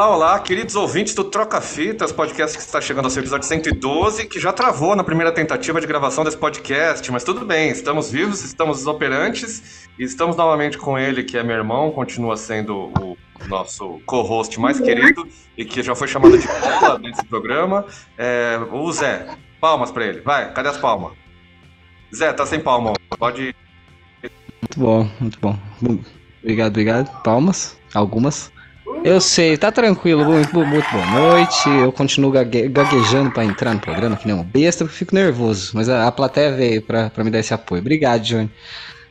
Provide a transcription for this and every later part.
Olá, olá, queridos ouvintes do Troca Fitas, podcast que está chegando ao seu episódio 112, que já travou na primeira tentativa de gravação desse podcast, mas tudo bem, estamos vivos, estamos operantes e estamos novamente com ele, que é meu irmão, continua sendo o nosso co-host mais querido e que já foi chamado de bola nesse programa, é, o Zé. Palmas para ele, vai, cadê as palmas? Zé, tá sem palma, pode. Muito bom, muito bom. Obrigado, obrigado. Palmas, algumas. Eu sei, tá tranquilo, muito, muito boa noite. Eu continuo gague, gaguejando para entrar no programa, que nem um besta, porque fico nervoso. Mas a, a plateia veio para me dar esse apoio. Obrigado, Johnny.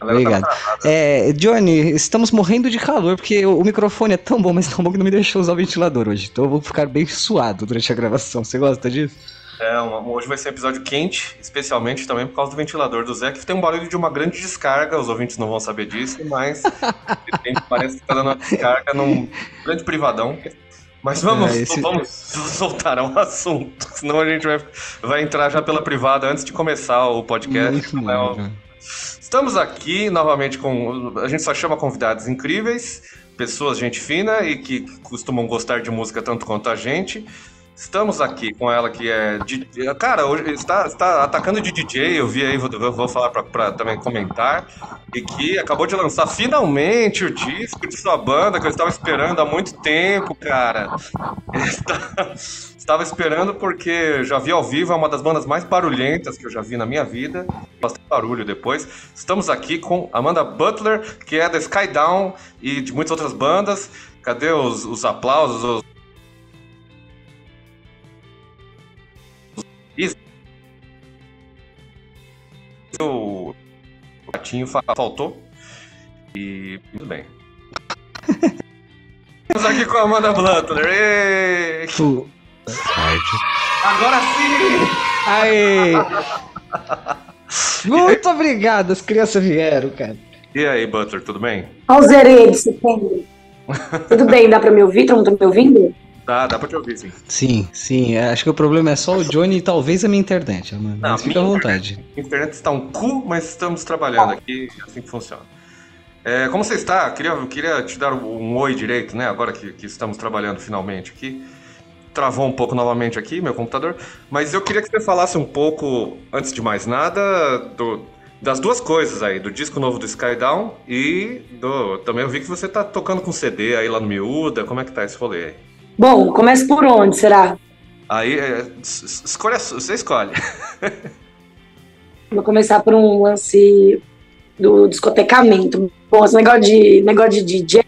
Obrigado. É, Johnny, estamos morrendo de calor, porque o, o, microfone é tão bom, mas tão bom que não me deixou usar o ventilador hoje. Então eu vou ficar bem suado durante a gravação. Você gosta disso? É, hoje vai ser um episódio quente, especialmente também por causa do ventilador do Zé, que tem um barulho de uma grande descarga, os ouvintes não vão saber disso, mas parece que tá dando uma descarga num grande privadão. Mas vamos, é, esse... vamos voltar ao assunto, senão a gente vai, vai entrar já pela privada antes de começar o podcast. Né? Estamos aqui novamente com. A gente só chama convidados incríveis, pessoas gente fina e que costumam gostar de música tanto quanto a gente. Estamos aqui com ela que é. Cara, hoje está, está atacando de DJ, eu vi aí, vou, vou falar para também comentar. E que acabou de lançar finalmente o disco de sua banda, que eu estava esperando há muito tempo, cara. Estava esperando porque já vi ao vivo, é uma das bandas mais barulhentas que eu já vi na minha vida. Bastante barulho depois. Estamos aqui com Amanda Butler, que é da Skydown e de muitas outras bandas. Cadê os, os aplausos, os o gatinho faltou. E tudo bem. Estamos aqui com a Amanda Butler. Agora sim! Aê! Muito obrigado, as crianças vieram, cara. E aí, Butler, tudo bem? Olha os heredes, Tudo bem, dá pra me ouvir? Todo mundo tá me ouvindo? Dá, dá pra te ouvir, sim. Sim, sim. É, acho que o problema é só o Johnny e talvez a minha internet. Mas Não, fica à vontade. A internet está um cu, mas estamos trabalhando aqui, assim que funciona. É, como você está? Queria, queria te dar um oi direito, né? Agora que, que estamos trabalhando finalmente aqui. Travou um pouco novamente aqui, meu computador. Mas eu queria que você falasse um pouco, antes de mais nada, do, das duas coisas aí, do disco novo do Skydown e do. Também eu vi que você tá tocando com CD aí lá no Miúda. Como é que tá esse rolê aí? Bom, começa por onde, será? Aí, é, escolha, você escolhe. Vou começar por um lance do discotecamento. Bom, esse negócio de, negócio de DJ.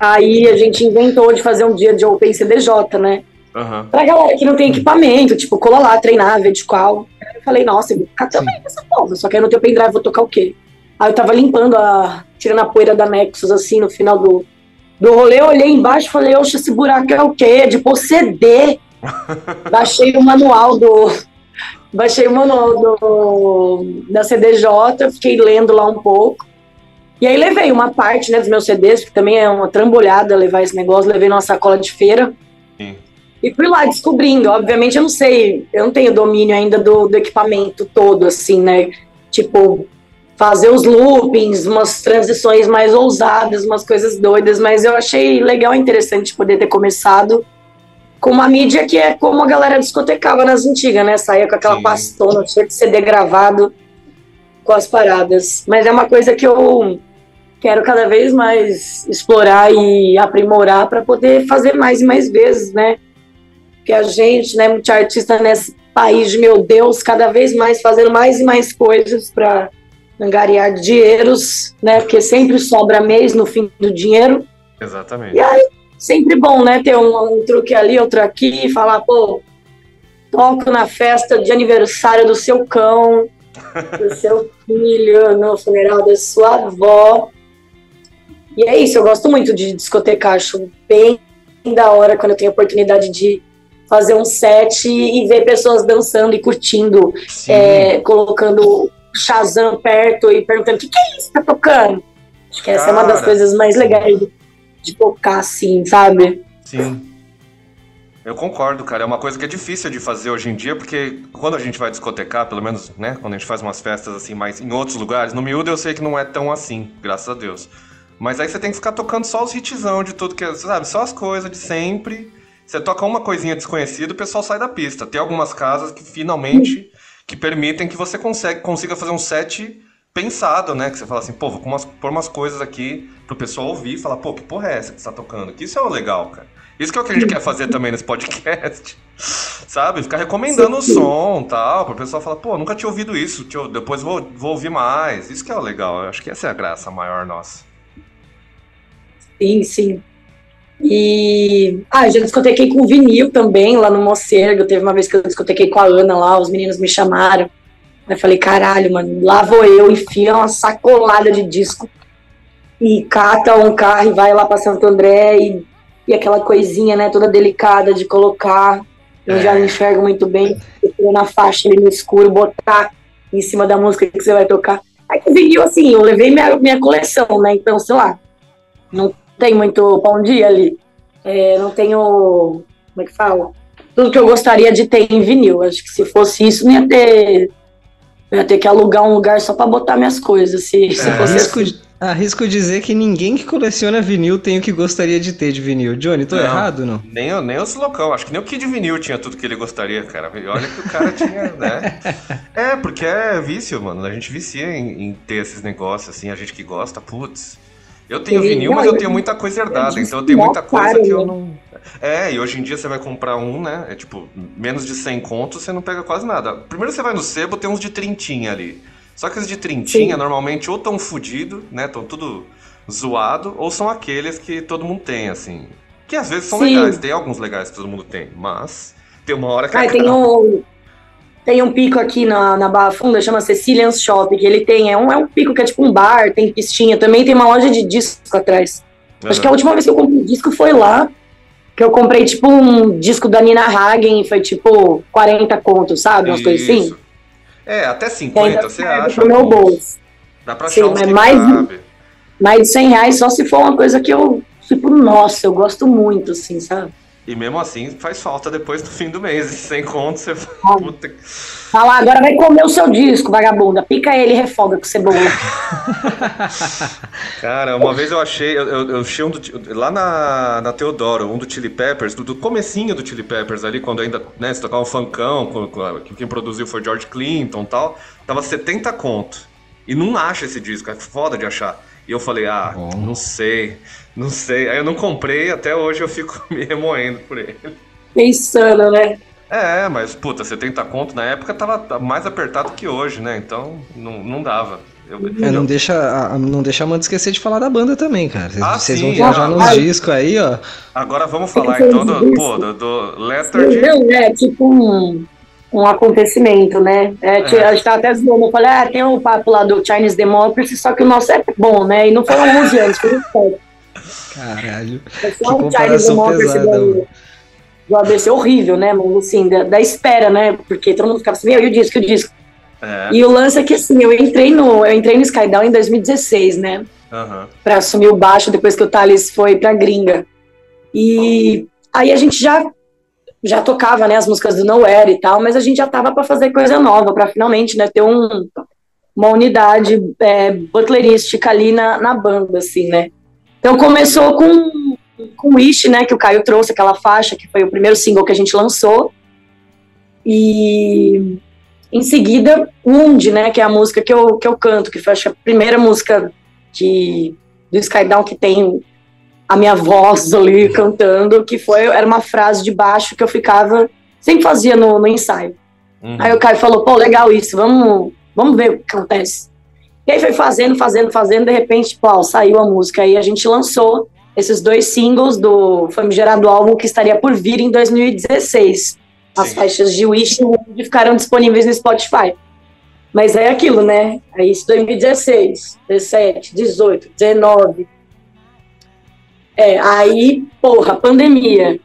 Aí a gente inventou de fazer um dia de Open CDJ, né? Uhum. Pra galera que não tem equipamento, tipo, cola lá, treinar, ver de qual. Eu falei, nossa, eu vou ficar também essa porra, só que eu não tenho pendrive, vou tocar o quê? Aí eu tava limpando a. tirando a poeira da Nexus, assim, no final do, do rolê, eu olhei embaixo e falei, oxe, esse buraco é o quê? De pôr CD. Baixei o manual do. Baixei o manual do, da CDJ, fiquei lendo lá um pouco. E aí levei uma parte né, dos meus CDs, que também é uma trambolhada levar esse negócio, levei numa sacola de feira. Sim. E fui lá descobrindo. Obviamente eu não sei, eu não tenho domínio ainda do, do equipamento todo, assim, né? Tipo, fazer os loopings, umas transições mais ousadas, umas coisas doidas, mas eu achei legal e interessante poder ter começado com uma mídia que é como a galera discotecava nas antigas, né? Saía com aquela Sim. pastona cheia de CD gravado com as paradas. Mas é uma coisa que eu quero cada vez mais explorar e aprimorar para poder fazer mais e mais vezes, né? Porque a gente, né, muito artista nesse país de meu Deus, cada vez mais fazendo mais e mais coisas para angariar dinheiros, né? Porque sempre sobra mês no fim do dinheiro. Exatamente. E aí, sempre bom, né? Ter um, um truque ali, outro aqui, falar, pô, toco na festa de aniversário do seu cão, do seu filho, no funeral da sua avó. E é isso, eu gosto muito de discotecar, acho bem da hora quando eu tenho a oportunidade de fazer um set e ver pessoas dançando e curtindo, é, colocando Shazam perto e perguntando: o que, que é isso que tá tocando? Acho que essa Cara. é uma das coisas mais legais de, de tocar, assim, sabe? Sim. Eu concordo, cara. É uma coisa que é difícil de fazer hoje em dia, porque quando a gente vai discotecar, pelo menos, né, quando a gente faz umas festas assim, mais em outros lugares, no miúdo eu sei que não é tão assim, graças a Deus. Mas aí você tem que ficar tocando só os hitzão de tudo que, é, sabe, só as coisas de sempre. Você toca uma coisinha desconhecida, o pessoal sai da pista. Tem algumas casas que finalmente que permitem que você consegue, consiga fazer um set pensado, né? Que você fala assim, pô, vou pôr umas coisas aqui pro pessoal ouvir e falar, pô, que porra é essa que você tá tocando? Que isso é o legal, cara. Isso que é o que a gente quer fazer também nesse podcast. Sabe? Ficar recomendando o som tal, pro pessoal falar, pô, nunca tinha ouvido isso, depois vou, vou ouvir mais. Isso que é o legal. Eu acho que essa é a graça maior nossa. Sim, sim. E. Ah, já discotequei com vinil também, lá no Mocergo. Teve uma vez que eu discotequei com a Ana lá, os meninos me chamaram. Aí falei, caralho, mano, lá vou eu, enfia uma sacolada de disco e cata um carro e vai lá pra Santo André e e aquela coisinha, né, toda delicada de colocar. Eu é. já enxergo muito bem, na faixa ali no escuro, botar em cima da música que você vai tocar. Aí que vinil, assim, eu levei minha, minha coleção, né? Então, sei lá, não tem muito pão dia ali. É, não tenho. Como é que fala? Tudo que eu gostaria de ter em vinil. Acho que se fosse isso, não ia ter. Eu ia ter que alugar um lugar só para botar minhas coisas. Se, é. se fosse risco, assim. Arrisco dizer que ninguém que coleciona vinil tem o que gostaria de ter de vinil. Johnny, tô não, errado não? Nem, nem os loucão, acho que nem o Kid Vinil tinha tudo que ele gostaria, cara. Olha que o cara tinha, né? É, porque é vício, mano. A gente vicia em, em ter esses negócios, assim, a gente que gosta, putz. Eu tenho vinil, mas eu tenho muita coisa herdada, então eu tenho muita coisa que eu não. É, e hoje em dia você vai comprar um, né? É tipo, menos de 100 contos, você não pega quase nada. Primeiro você vai no sebo, tem uns de trintinha ali. Só que os de trintinha, Sim. normalmente, ou tão fudido, né? Estão tudo zoado, ou são aqueles que todo mundo tem, assim. Que às vezes são Sim. legais, tem alguns legais que todo mundo tem, mas tem uma hora que Ai, tem um, tem um pico aqui na, na Barra Funda, chama Cecilian's Shop, que ele tem, é um, é um pico que é tipo um bar, tem pistinha, também tem uma loja de disco atrás. Uhum. Acho que a última vez que eu comprei um disco foi lá, que eu comprei tipo um disco da Nina Hagen, foi tipo 40 contos, sabe? Umas coisas assim. É, até 50 você acha. Pro meu bolso. Dá pra achar Sim, mas mais, cabe. mais de 100 reais só se for uma coisa que eu, tipo, nossa, eu gosto muito, assim, sabe? E mesmo assim faz falta depois do fim do mês. Sem conto, você. Ah. Puta... Fala, agora vai comer o seu disco, vagabunda. Pica ele e refoga com cebola. Cara, uma vez eu achei. Eu, eu achei um do, lá na, na Teodoro, um do Chili Peppers, do, do comecinho do Chili Peppers ali, quando ainda né, se tocava um funkão, com, com, quem produziu foi George Clinton e tal. Tava 70 conto. E não acha esse disco, é foda de achar. E eu falei, ah, Bom. não sei. Não sei. Aí eu não comprei, até hoje eu fico me remoendo por ele. Pensando, né? É, mas puta, 70 conto na época tava mais apertado que hoje, né? Então não, não dava. Eu, é, não deixa, não deixa a Amanda esquecer de falar da banda também, cara. Vocês, ah, vocês vão viajar ah, nos discos aí, ó. Agora vamos falar então do, pô, do, do Letter. Não, é tipo um, um acontecimento, né? É, é. A gente tava até zoando, eu falei, ah, tem o um papo lá do Chinese Democracy, só que o nosso é bom, né? E não foram 11 anos, foi muito Caralho. É que comparação pesada. Do, do ABC horrível, né? Mas assim, da, da, espera, né? Porque todo mundo ficava assim, meu, e o disco, e o disco. É. E o lance é que assim, eu entrei no, eu entrei no Skydown em 2016, né? Uhum. Pra assumir o baixo depois que o Thales foi pra gringa. E aí a gente já já tocava, né, as músicas do Nowhere e tal, mas a gente já tava para fazer coisa nova, para finalmente, né, ter um, uma unidade é, butlerística ali na, na banda, assim, né. Então começou com, com Wish, né, que o Caio trouxe, aquela faixa, que foi o primeiro single que a gente lançou. E em seguida, Wound, né, que é a música que eu, que eu canto, que foi acho, a primeira música de, do Skydown que tem a minha voz ali cantando, que foi, era uma frase de baixo que eu ficava, sempre fazia no, no ensaio. Uhum. Aí o Caio falou, pô, legal isso, vamos, vamos ver o que acontece. E aí foi fazendo, fazendo, fazendo, de repente, ó, saiu a música. Aí a gente lançou esses dois singles do famigerado álbum que estaria por vir em 2016. As Sim. faixas de Wish ficaram disponíveis no Spotify. Mas é aquilo, né? Aí isso 2016, 17, 18, 19. É, aí, porra, pandemia.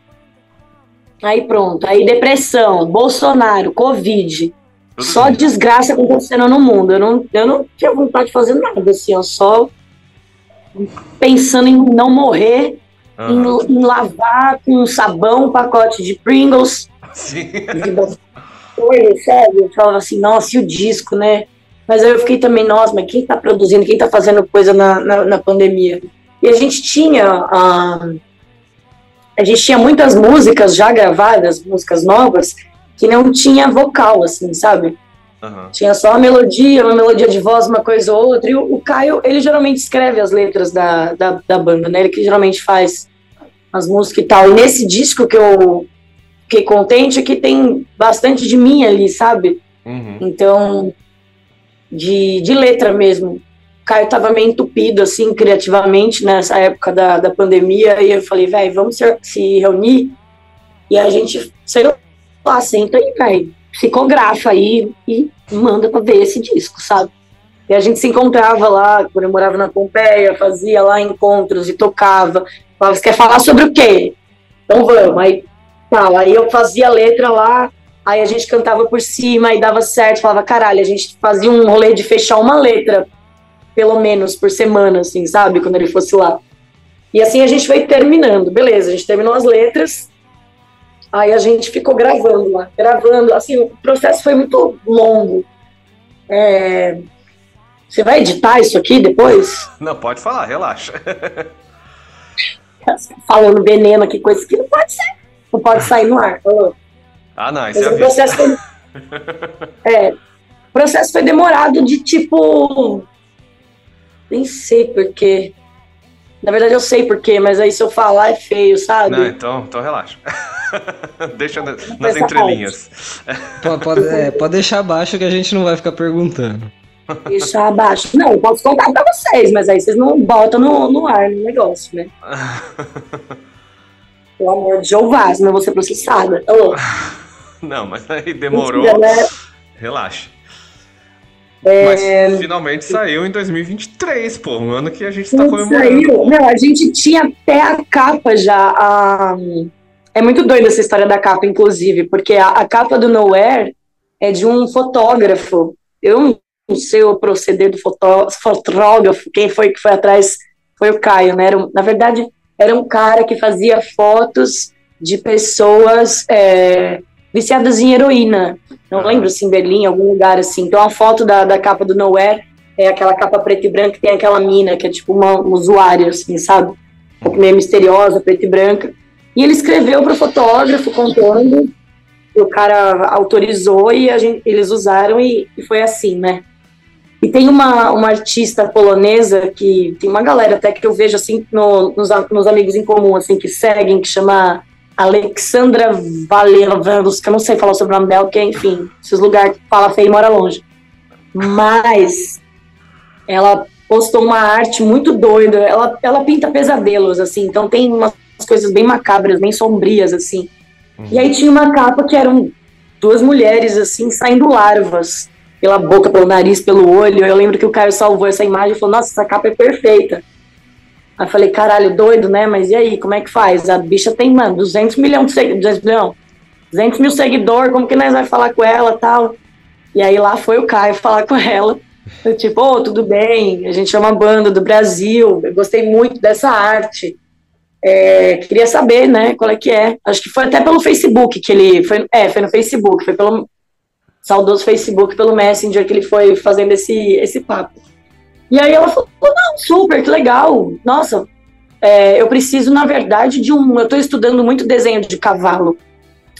Aí pronto, aí depressão, Bolsonaro, Covid. Só desgraça acontecendo no mundo. Eu não, eu não tinha vontade de fazer nada, assim, ó, só pensando em não morrer, uhum. em, em, lavar com sabão um pacote de Pringles. Sim. Coisa, sério. Eu falava assim, nossa, e o disco, né? Mas aí eu fiquei também, nossa, mas quem tá produzindo, quem tá fazendo coisa na, na, na pandemia? E a gente tinha. Uh, a gente tinha muitas músicas já gravadas, músicas novas, que não tinha vocal, assim, sabe? Uhum. Tinha só a melodia, uma melodia de voz, uma coisa ou outra. E o, o Caio, ele geralmente escreve as letras da, da, da, banda, né? Ele que geralmente faz as músicas e tal. E nesse disco que eu fiquei contente é que tem bastante de mim ali, sabe? Uhum. Então, de, de letra mesmo. Caio tava meio entupido, assim, criativamente, nessa época da, da pandemia. E eu falei, velho, vamos se, se reunir. E a gente, sei lá, senta aí, velho psicografa aí e manda para ver esse disco, sabe? E a gente se encontrava lá, quando eu morava na Pompeia, fazia lá encontros e tocava. Falava, você quer falar sobre o quê? Então vamos. Aí, tal. Aí eu fazia a letra lá, aí a gente cantava por cima e dava certo. Falava, caralho, a gente fazia um rolê de fechar uma letra, pelo menos, por semana, assim, sabe? Quando ele fosse lá. E assim a gente foi terminando. Beleza, a gente terminou as letras, Aí a gente ficou gravando lá, gravando. Assim, o processo foi muito longo. É... Você vai editar isso aqui depois? Não, pode falar, relaxa. Falando veneno aqui, coisa que não pode ser. Não pode sair no ar. Falou. Ah, não, isso é processo foi... é, o processo foi demorado de tipo. Nem sei porquê. Na verdade, eu sei porquê, mas aí se eu falar é feio, sabe? Não, então, então relaxa. Deixa nas entrelinhas. Pode, pode, é, pode deixar abaixo que a gente não vai ficar perguntando. Deixar abaixo. Não, eu posso contar pra vocês, mas aí vocês não botam no, no ar no negócio, né? Pelo amor de Jeová, senão eu vou ser processada. Alô? Não, mas aí demorou. Mentira, né? Relaxa. É... Mas finalmente saiu em 2023, pô, um ano que a gente tá comemorando. Saiu. Não, a gente tinha até a capa já. A... É muito doida essa história da capa, inclusive, porque a, a, capa do Nowhere é de um fotógrafo. Eu não sei o proceder do fotó fotógrafo, quem foi que foi atrás foi o Caio, né? Era, na verdade, era um cara que fazia fotos de pessoas é, viciadas em heroína. Não uhum. lembro se em Berlim, algum lugar assim. Então a foto da, da capa do Nowhere é aquela capa preta e branca que tem aquela mina, que é tipo uma, uma usuária, assim, sabe? Um pouco meio misteriosa, preta e branca. E ele escreveu para o fotógrafo contando, o cara autorizou e a gente, eles usaram e, e, foi assim, né? E tem uma, uma artista polonesa que tem uma galera até que eu vejo assim no, nos, nos amigos em comum assim que seguem que chama Alexandra eu não sei falar sobre o nome dela, porque enfim, esses lugares que fala feio e mora longe. Mas ela postou uma arte muito doida. Ela, ela pinta pesadelos, assim, então tem umas coisas bem macabras, bem sombrias, assim. Uhum. E aí tinha uma capa que eram duas mulheres, assim, saindo larvas pela boca, pelo nariz, pelo olho. Eu lembro que o Caio salvou essa imagem e falou: Nossa, essa capa é perfeita. Aí falei: Caralho, doido, né? Mas e aí, como é que faz? A bicha tem, mano, 200 milhões de seguidores. 200 milhões. 200 mil seguidores, como que nós vai falar com ela tal? E aí lá foi o Caio falar com ela. Eu, tipo, ô, oh, tudo bem, a gente é uma banda do Brasil, eu gostei muito dessa arte. É, queria saber, né, qual é que é. Acho que foi até pelo Facebook que ele. Foi, é, foi no Facebook, foi pelo saudoso Facebook, pelo Messenger que ele foi fazendo esse, esse papo. E aí ela falou: não, super, que legal. Nossa, é, eu preciso, na verdade, de um. Eu estou estudando muito desenho de cavalo.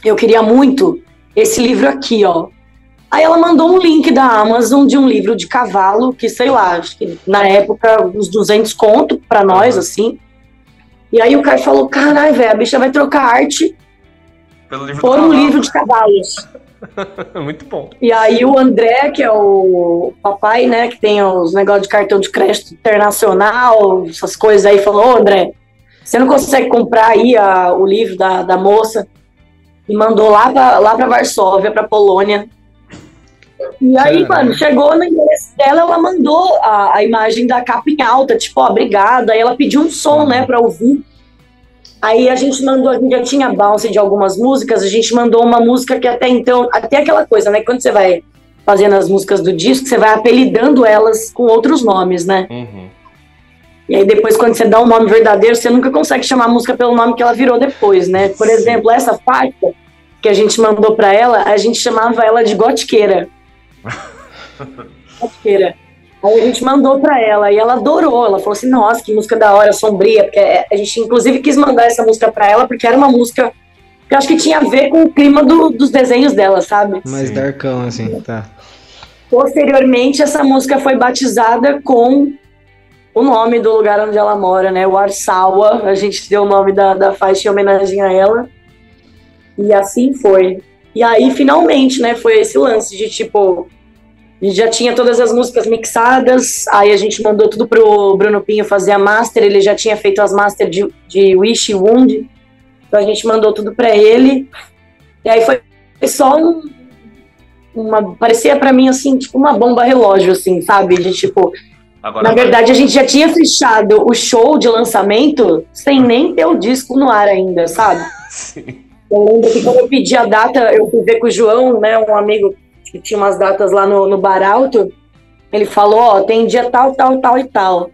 Eu queria muito esse livro aqui, ó. Aí ela mandou um link da Amazon de um livro de cavalo, que sei lá, acho que na época uns 200 conto para nós, assim. E aí o cara falou: caralho, velho, a bicha vai trocar arte Pelo livro por um livro de cavalos. Muito bom. E aí o André, que é o papai, né, que tem os negócios de cartão de crédito internacional, essas coisas aí, falou: Ô, André, você não consegue comprar aí a, o livro da, da moça? E mandou lá pra, lá pra Varsóvia, pra Polônia. E aí, Caramba. mano, chegou no endereço dela, ela mandou a, a imagem da capa em alta, tipo, ó, obrigada. Aí ela pediu um som, né, pra ouvir. Aí a gente mandou, a gente já tinha bounce de algumas músicas, a gente mandou uma música que até então, até aquela coisa, né, quando você vai fazendo as músicas do disco, você vai apelidando elas com outros nomes, né? Uhum. E aí depois, quando você dá um nome verdadeiro, você nunca consegue chamar a música pelo nome que ela virou depois, né? Por exemplo, essa faixa que a gente mandou para ela, a gente chamava ela de Gotiqueira. Gotiqueira. Aí a gente mandou para ela e ela adorou. Ela falou assim: nossa, que música da hora, sombria. Porque a gente, inclusive, quis mandar essa música para ela porque era uma música que eu acho que tinha a ver com o clima do, dos desenhos dela, sabe? Mais Sim. darkão, assim, tá. Posteriormente, essa música foi batizada com o nome do lugar onde ela mora, né? O Arsawa. A gente deu o nome da, da faixa em homenagem a ela. E assim foi. E aí, finalmente, né? Foi esse lance de tipo a gente já tinha todas as músicas mixadas, aí a gente mandou tudo pro Bruno Pinho fazer a master, ele já tinha feito as master de, de Wish e Wound, então a gente mandou tudo para ele, e aí foi só um, uma, parecia para mim assim, tipo uma bomba relógio, assim, sabe, de tipo, Agora, na verdade a gente já tinha fechado o show de lançamento sem nem ter o disco no ar ainda, sabe? Sim. Eu lembro que quando eu pedi a data, eu fui ver com o João, né, um amigo tinha umas datas lá no, no Bar Alto, ele falou, ó, tem dia tal, tal, tal e tal.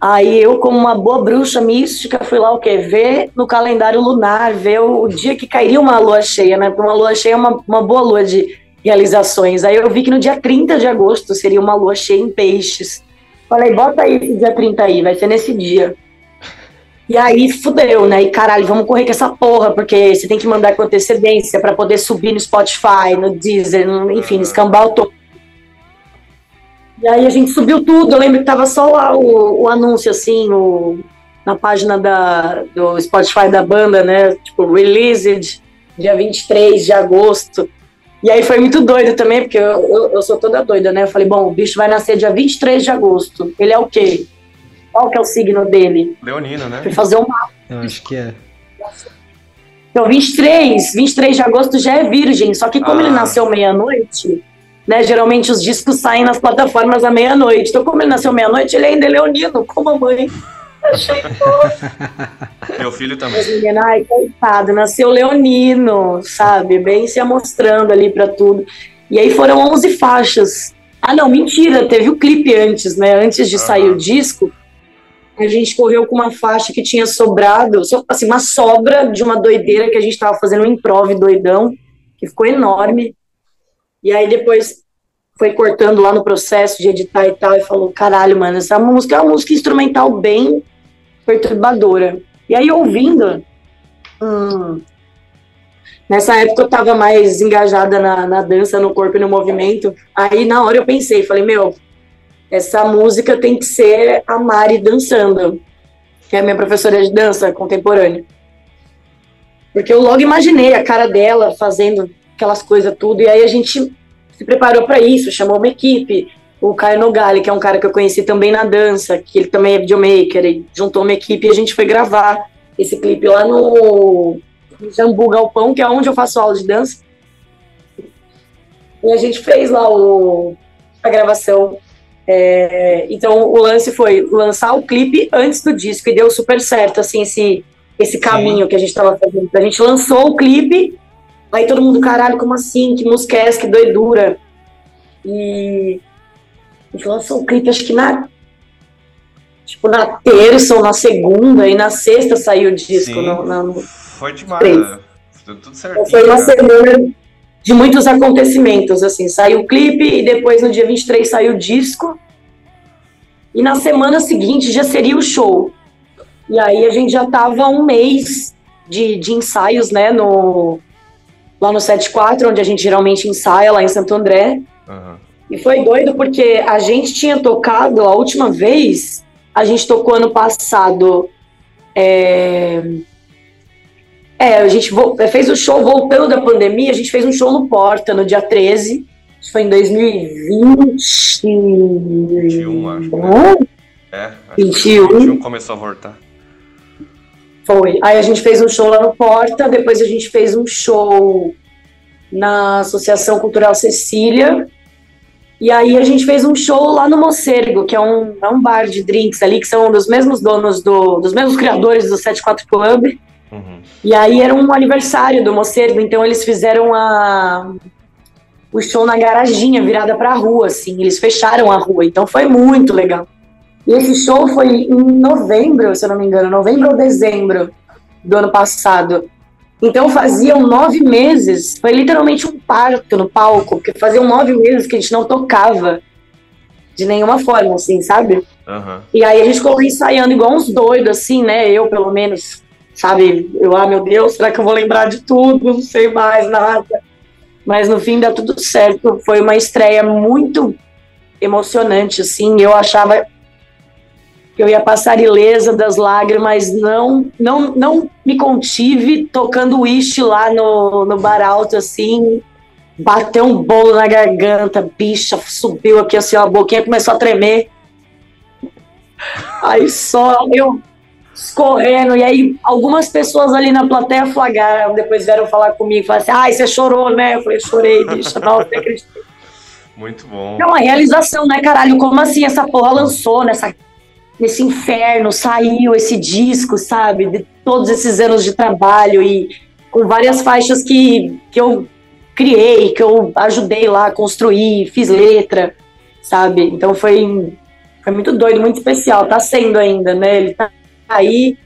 Aí eu, como uma boa bruxa mística, fui lá o quê? Ver no calendário lunar, ver o, o dia que cairia uma lua cheia, né? Uma lua cheia é uma, uma boa lua de realizações. Aí eu vi que no dia 30 de agosto seria uma lua cheia em peixes. Falei, bota aí esse dia 30 aí, vai ser nesse dia. E aí fudeu, né? E caralho, vamos correr com essa porra, porque você tem que mandar com antecedência para poder subir no Spotify, no Deezer, no, enfim, no escambau todo. E aí a gente subiu tudo. Eu lembro que tava só o, o anúncio, assim, o, na página da, do Spotify da banda, né? Tipo, released dia 23 de agosto. E aí foi muito doido também, porque eu, eu, eu, sou toda doida, né? Eu falei, bom, o bicho vai nascer dia 23 de agosto. Ele é o quê? Qual que é o signo dele? Leonino, né? Fui fazer um mapa. Eu acho que é. Então, 23, 23 de agosto já é virgem, só que como ah. ele nasceu meia-noite, né? Geralmente os discos saem nas plataformas à meia-noite. Então, como ele nasceu meia-noite, ele ainda é leonino, como a mãe. Achei Meu filho também. Mas, menina, ai, coitado, nasceu leonino, sabe? Bem se amostrando ali para tudo. E aí foram 11 faixas. Ah, não, mentira, teve o clipe antes, né? Antes de sair o disco, a gente correu com uma faixa que tinha sobrado, assim, uma sobra de uma doideira que a gente estava fazendo um improv doidão, que ficou enorme. E aí depois foi cortando lá no processo de editar e tal, e falou: caralho, mano, essa música é uma música instrumental bem perturbadora. E aí ouvindo, hum, nessa época eu tava mais engajada na, na dança, no corpo e no movimento. Aí na hora eu pensei, falei: meu, essa música tem que ser a Mari dançando, que é a minha professora de dança contemporânea. Porque eu logo imaginei a cara dela fazendo aquelas coisas tudo, e aí a gente se preparou para isso, chamou uma equipe, o Caio Nogali, que é um cara que eu conheci também na dança, que ele também é videomaker, e juntou uma equipe e a gente foi gravar esse clipe lá no Jambu Galpão, que é onde eu faço aula de dança. E a gente fez lá o, a gravação é, então o lance foi lançar o clipe antes do disco e deu super certo, assim, esse, esse caminho Sim. que a gente estava fazendo. A gente lançou o clipe, aí todo mundo, caralho, como assim? Que música é essa? Que doidura. E a gente lançou o clipe, acho que na. Tipo, na terça ou na segunda, e na sexta saiu o disco. No, no, foi demais, né? tudo certinho. Foi uma né? semana de muitos acontecimentos, assim, saiu o clipe e depois no dia 23 saiu o disco. E na semana seguinte já seria o show. E aí a gente já tava um mês de, de ensaios, né, no, lá no 74, onde a gente geralmente ensaia, lá em Santo André. Uhum. E foi doido porque a gente tinha tocado, a última vez, a gente tocou ano passado é, é, a gente é, fez o show voltando da pandemia, a gente fez um show no Porta no dia 13. Isso foi em 2020. 21, acho. Né? É, acho 21. 21 começou a voltar. Foi. Aí a gente fez um show lá no Porta, depois a gente fez um show na Associação Cultural Cecília. E aí a gente fez um show lá no Mocergo, que é um, é um bar de drinks ali, que são dos mesmos donos, do, dos mesmos criadores do 74 Club. Uhum. E aí era um aniversário do Mocergo, então eles fizeram a o show na garaginha, virada para a rua, assim. Eles fecharam a rua, então foi muito legal. E esse show foi em novembro, se eu não me engano, novembro ou dezembro do ano passado. Então faziam nove meses, foi literalmente um parto no palco, porque faziam nove meses que a gente não tocava. de nenhuma forma, assim, sabe? Uhum. E aí a gente ficou ensaiando igual uns doidos, assim, né? Eu, pelo menos, sabe? Eu, ah, meu Deus, será que eu vou lembrar de tudo? Não sei mais nada. Mas no fim dá tudo certo. Foi uma estreia muito emocionante, assim. Eu achava que eu ia passar ilesa das lágrimas, não, não, não me contive tocando Wish lá no, no bar alto, assim, bateu um bolo na garganta, bicha, subiu aqui assim, a boquinha começou a tremer. Aí só eu escorrendo, e aí algumas pessoas ali na plateia flagraram, depois vieram falar comigo, falaram assim, ai, você chorou, né? Eu falei, chorei, bicha, não, acreditei. Muito bom. É uma realização, né, caralho? Como assim essa porra lançou nessa, nesse inferno, saiu esse disco, sabe? De todos esses anos de trabalho e com várias faixas que, que eu criei, que eu ajudei lá a construir, fiz letra, sabe? Então foi, foi muito doido, muito especial. Tá sendo ainda, né? Ele tá aí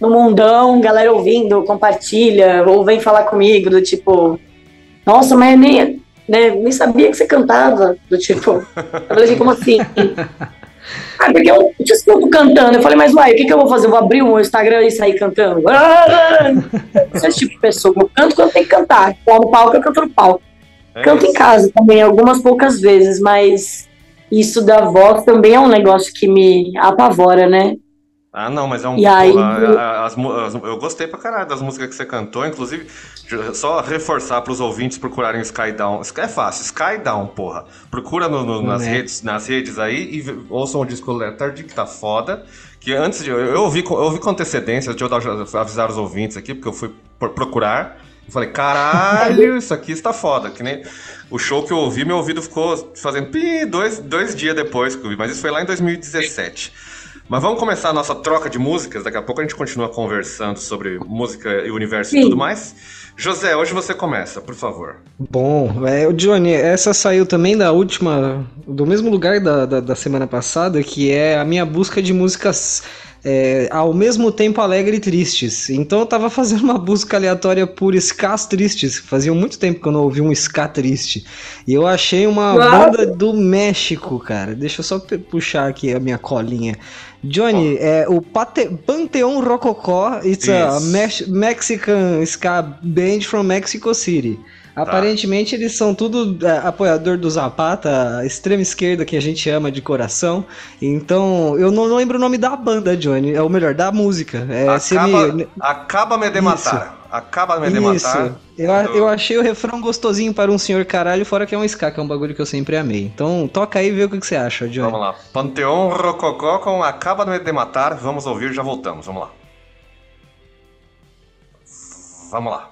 no mundão, galera ouvindo, compartilha, ou vem falar comigo, do tipo, nossa, mas nem, né, nem sabia que você cantava, do tipo, eu falei assim, como assim? Ah, porque eu te escuto cantando. Eu falei, mas uai, o que, que eu vou fazer? Eu vou abrir o meu Instagram e sair cantando? Esse tipo de pessoa. Eu canto quando tem que cantar. Tô no palco, eu canto no palco. É canto isso. em casa também, algumas poucas vezes, mas isso da voz também é um negócio que me apavora, né? Ah, não, mas é um. E aí, as, as, eu gostei pra caralho das músicas que você cantou, inclusive, só reforçar pros ouvintes procurarem Skydown. É fácil, Skydown, porra. Procura no, no, nas, é. redes, nas redes aí e ouçam o disco Letard, que tá foda. Que antes de. Eu, eu, ouvi, eu ouvi com antecedência, deixa eu avisar os ouvintes aqui, porque eu fui procurar. Eu falei, caralho, isso aqui está foda. Que nem o show que eu ouvi, meu ouvido ficou fazendo pi dois, dois dias depois que eu vi, mas isso foi lá em 2017. Mas vamos começar a nossa troca de músicas. Daqui a pouco a gente continua conversando sobre música e universo Sim. e tudo mais. José, hoje você começa, por favor. Bom, é, o Johnny, essa saiu também da última, do mesmo lugar da, da, da semana passada, que é a minha busca de músicas é, ao mesmo tempo alegre e tristes. Então eu tava fazendo uma busca aleatória por skas tristes. Fazia muito tempo que eu não ouvi um ska triste. E eu achei uma banda do México, cara. Deixa eu só puxar aqui a minha colinha. Johnny, oh. é o Pate Panteon Rococó. It's a Me Mexican ska band from Mexico City. Tá. Aparentemente eles são tudo é, apoiador do Zapata, extrema esquerda que a gente ama de coração. Então, eu não lembro o nome da banda, Johnny. É o melhor, da música. É, acaba, me... acaba me de matar. Acaba me de matar. Eu, eu achei o refrão gostosinho para um senhor caralho, fora que é um ska, que é um bagulho que eu sempre amei. Então, toca aí e vê o que, que você acha, Johnny. Vamos lá. Panteão Rococó com Acaba me de matar. Vamos ouvir, já voltamos. Vamos lá. Vamos lá.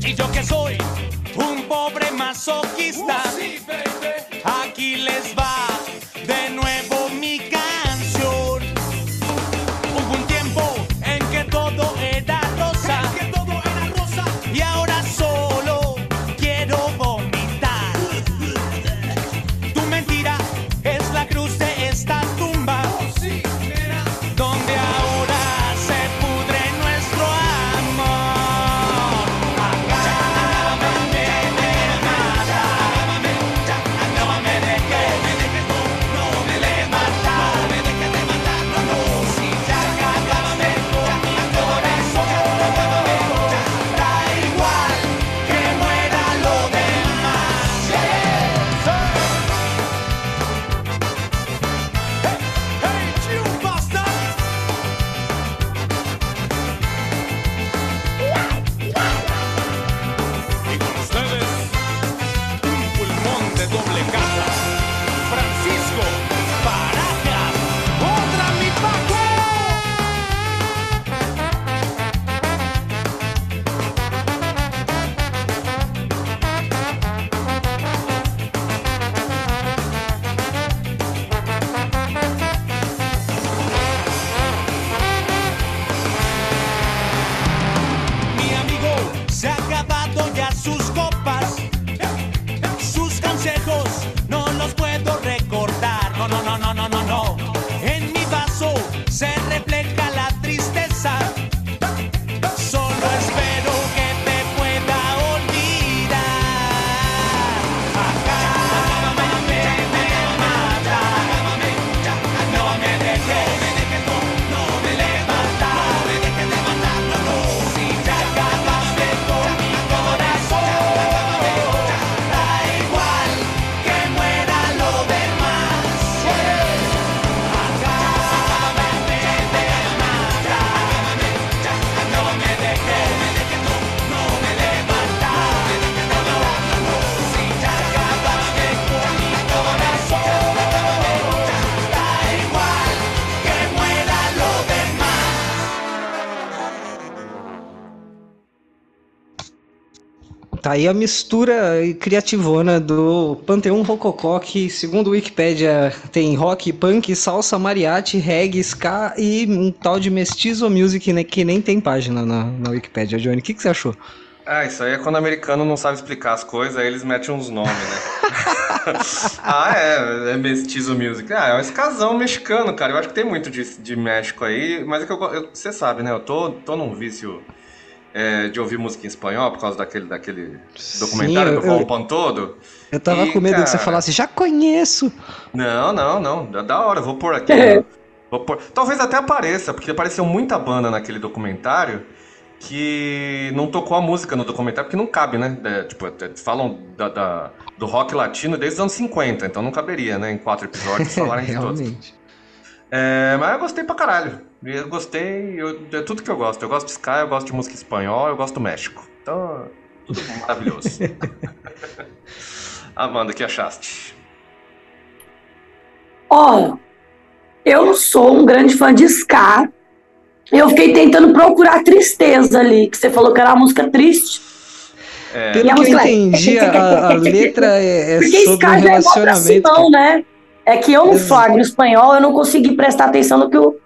Y yo que soy un pobre masoquista, aquí les va tá aí a mistura criativona do Panteão Rococó, que segundo o Wikipedia tem rock, punk, salsa, mariachi, reggae, ska e um tal de mestizo music né, que nem tem página na, na Wikipedia. Johnny, o que, que você achou? Ah, isso aí é quando o americano não sabe explicar as coisas, aí eles metem uns nomes, né? ah, é, é mestizo music. Ah, é um escasão mexicano, cara. Eu acho que tem muito de, de México aí, mas é que eu, eu, você sabe, né? Eu tô, tô num vício é, de ouvir música em espanhol por causa daquele, daquele documentário Sim, eu, do Juan Todo. Eu tava e, com medo cara... que você falasse, já conheço. Não, não, não. Da, hora, vou pôr aqui. É. Vou pôr... Talvez até apareça, porque apareceu muita banda naquele documentário que não tocou a música no documentário, porque não cabe, né? É, tipo, é, falam da, da, do rock latino desde os anos 50, então não caberia, né? Em quatro episódios falarem de todos. É, mas eu gostei pra caralho. Eu gostei, eu, é tudo que eu gosto. Eu gosto de Sky, eu gosto de música espanhol, eu gosto do México. Então, tudo maravilhoso. Amanda, o que achaste? Ó, oh, eu sou um grande fã de Ska. Eu fiquei tentando procurar tristeza ali, que você falou que era uma música triste. É. Pelo que eu entendi, a, a letra é, é sobre um é relacionamento. É, né? é que eu não flagro espanhol, eu não consegui prestar atenção no que o,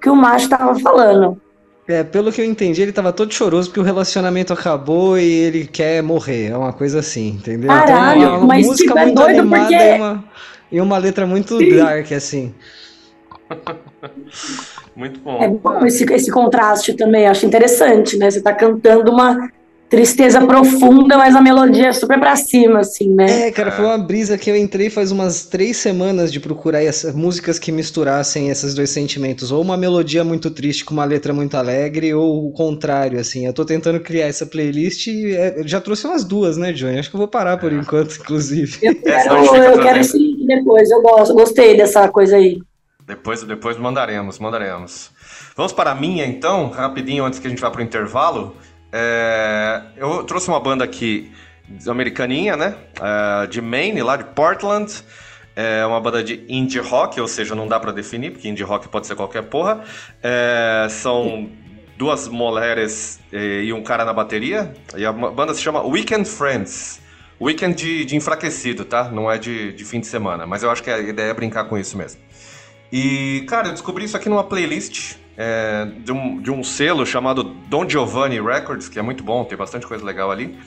que o macho estava falando. É, pelo que eu entendi, ele tava todo choroso porque o relacionamento acabou e ele quer morrer. É uma coisa assim, entendeu? Caralho, então, é uma mas música tipo, é muito doido animada porque... e, uma, e uma letra muito Sim. dark, assim. muito bom. É bom esse, esse contraste também, acho interessante, né? Você tá cantando uma tristeza profunda, mas a melodia é super pra cima, assim, né? É, cara, foi uma brisa que eu entrei faz umas três semanas de procurar essas músicas que misturassem esses dois sentimentos. Ou uma melodia muito triste com uma letra muito alegre, ou o contrário, assim. Eu tô tentando criar essa playlist e é, já trouxe umas duas, né, Johnny? Acho que eu vou parar por enquanto, inclusive. Eu quero, eu quero esse link depois, eu gosto, gostei dessa coisa aí. Depois, depois mandaremos, mandaremos. Vamos para a minha, então, rapidinho, antes que a gente vá para o intervalo. É, eu trouxe uma banda aqui americaninha, né? É, de Maine, lá de Portland. É uma banda de indie rock, ou seja, não dá para definir, porque indie rock pode ser qualquer porra. É, são duas mulheres e um cara na bateria. E a banda se chama Weekend Friends. Weekend de, de enfraquecido, tá? Não é de, de fim de semana, mas eu acho que a ideia é brincar com isso mesmo. E, cara, eu descobri isso aqui numa playlist é, de, um, de um selo chamado Don Giovanni Records, que é muito bom, tem bastante coisa legal ali.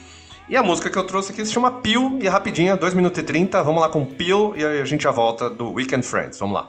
E a música que eu trouxe aqui se chama Peel, e é rapidinha, 2 minutos e 30. Vamos lá com Peel e a gente já volta do Weekend Friends. Vamos lá.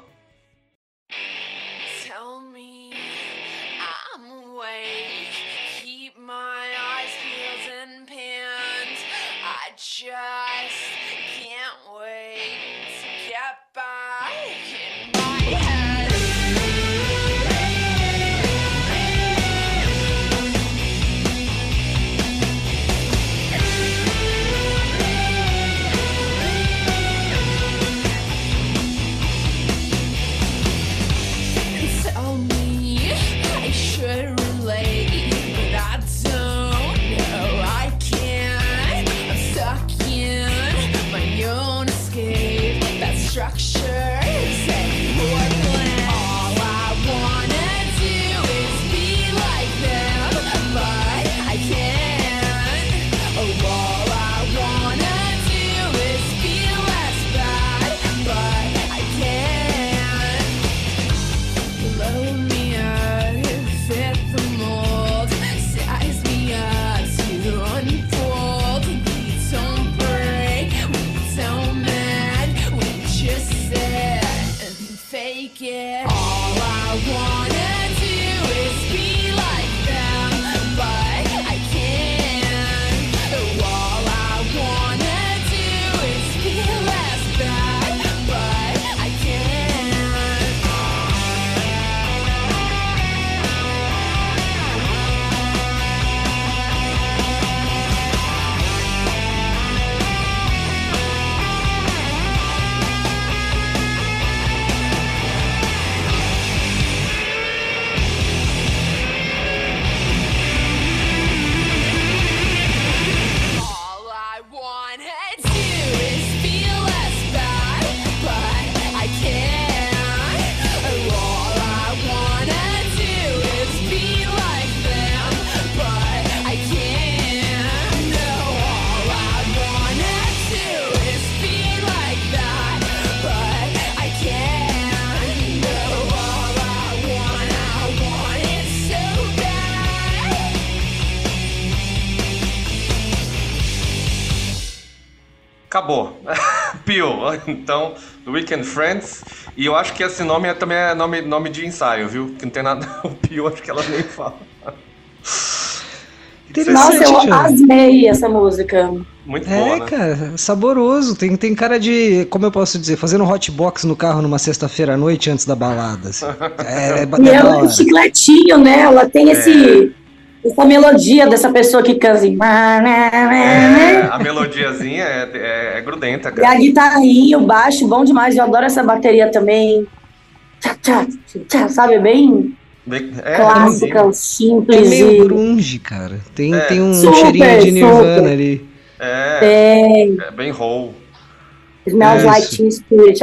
Então, The Weekend Friends. E eu acho que esse nome é, também é nome, nome de ensaio, viu? Que não tem nada. O Pio, acho que ela nem fala. Nossa, eu amei essa música. Muito é, boa, né? cara, saboroso. Tem, tem cara de, como eu posso dizer, fazendo hotbox no carro numa sexta-feira à noite antes da balada. Assim. É, é, e ela é um chicletinho, né? Ela tem esse, é. Essa melodia dessa pessoa que canta assim. É, a melodiazinha é, é, é, grudenta, cara. E a guitarrinha, o baixo, bom demais. Eu adoro essa bateria também. Tchá, tchá, tchá, sabe? Bem é, clássica, simples. É meio grunge, cara. Tem, é. tem um super, cheirinho de Nirvana super. ali. É, tem. é bem roll. Smells é Like Teen Spirit.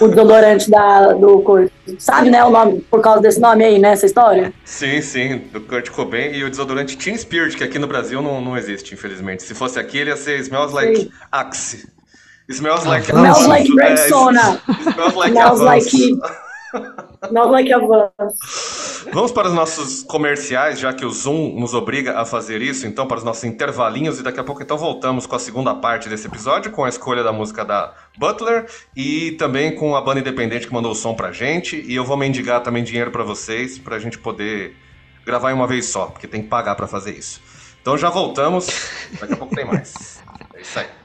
O desodorante da, do Kurt. Sabe, né, o nome, por causa desse nome aí, né, essa história? Sim, sim, do Kurt Cobain. E o desodorante Teen Spirit, que aqui no Brasil não, não existe, infelizmente. Se fosse aqui, ele ia ser Smells Like sim. Axe. Smells Like... Smells Like Rexona. É, smells Like Smells Like... Not like a Vamos para os nossos comerciais, já que o Zoom nos obriga a fazer isso, então para os nossos intervalinhos e daqui a pouco então voltamos com a segunda parte desse episódio, com a escolha da música da Butler e também com a banda independente que mandou o som pra gente e eu vou mendigar também dinheiro para vocês pra gente poder gravar em uma vez só, porque tem que pagar para fazer isso. Então já voltamos, daqui a pouco tem mais. É isso aí.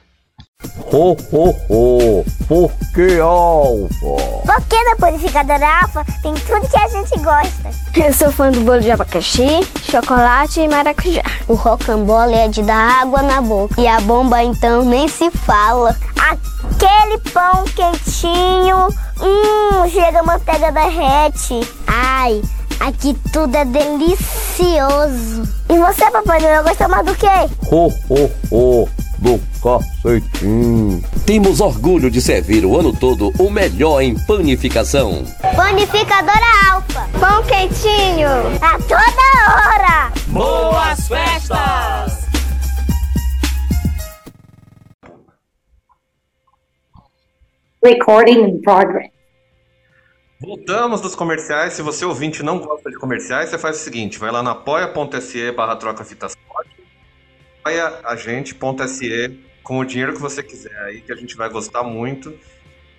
Ho, ho, ho! Por que alfa? Porque na purificadora alfa tem tudo que a gente gosta. Eu sou fã do bolo de abacaxi, chocolate e maracujá. O rocambole é de dar água na boca. E a bomba então nem se fala. Aquele pão quentinho, hum, chega a manteiga derrete. Ai, aqui tudo é delicioso. E você, Papai Noel, gosta mais do quê? Ho, ho, ho! Do cacetinho. Temos orgulho de servir o ano todo o melhor em panificação. Panificadora Alfa. Pão quentinho. A toda hora. Boas festas! Recording in progress. Voltamos dos comerciais. Se você ouvinte não gosta de comerciais, você faz o seguinte: vai lá na apoia.se barra troca fita apoia a gente.se com o dinheiro que você quiser aí, que a gente vai gostar muito.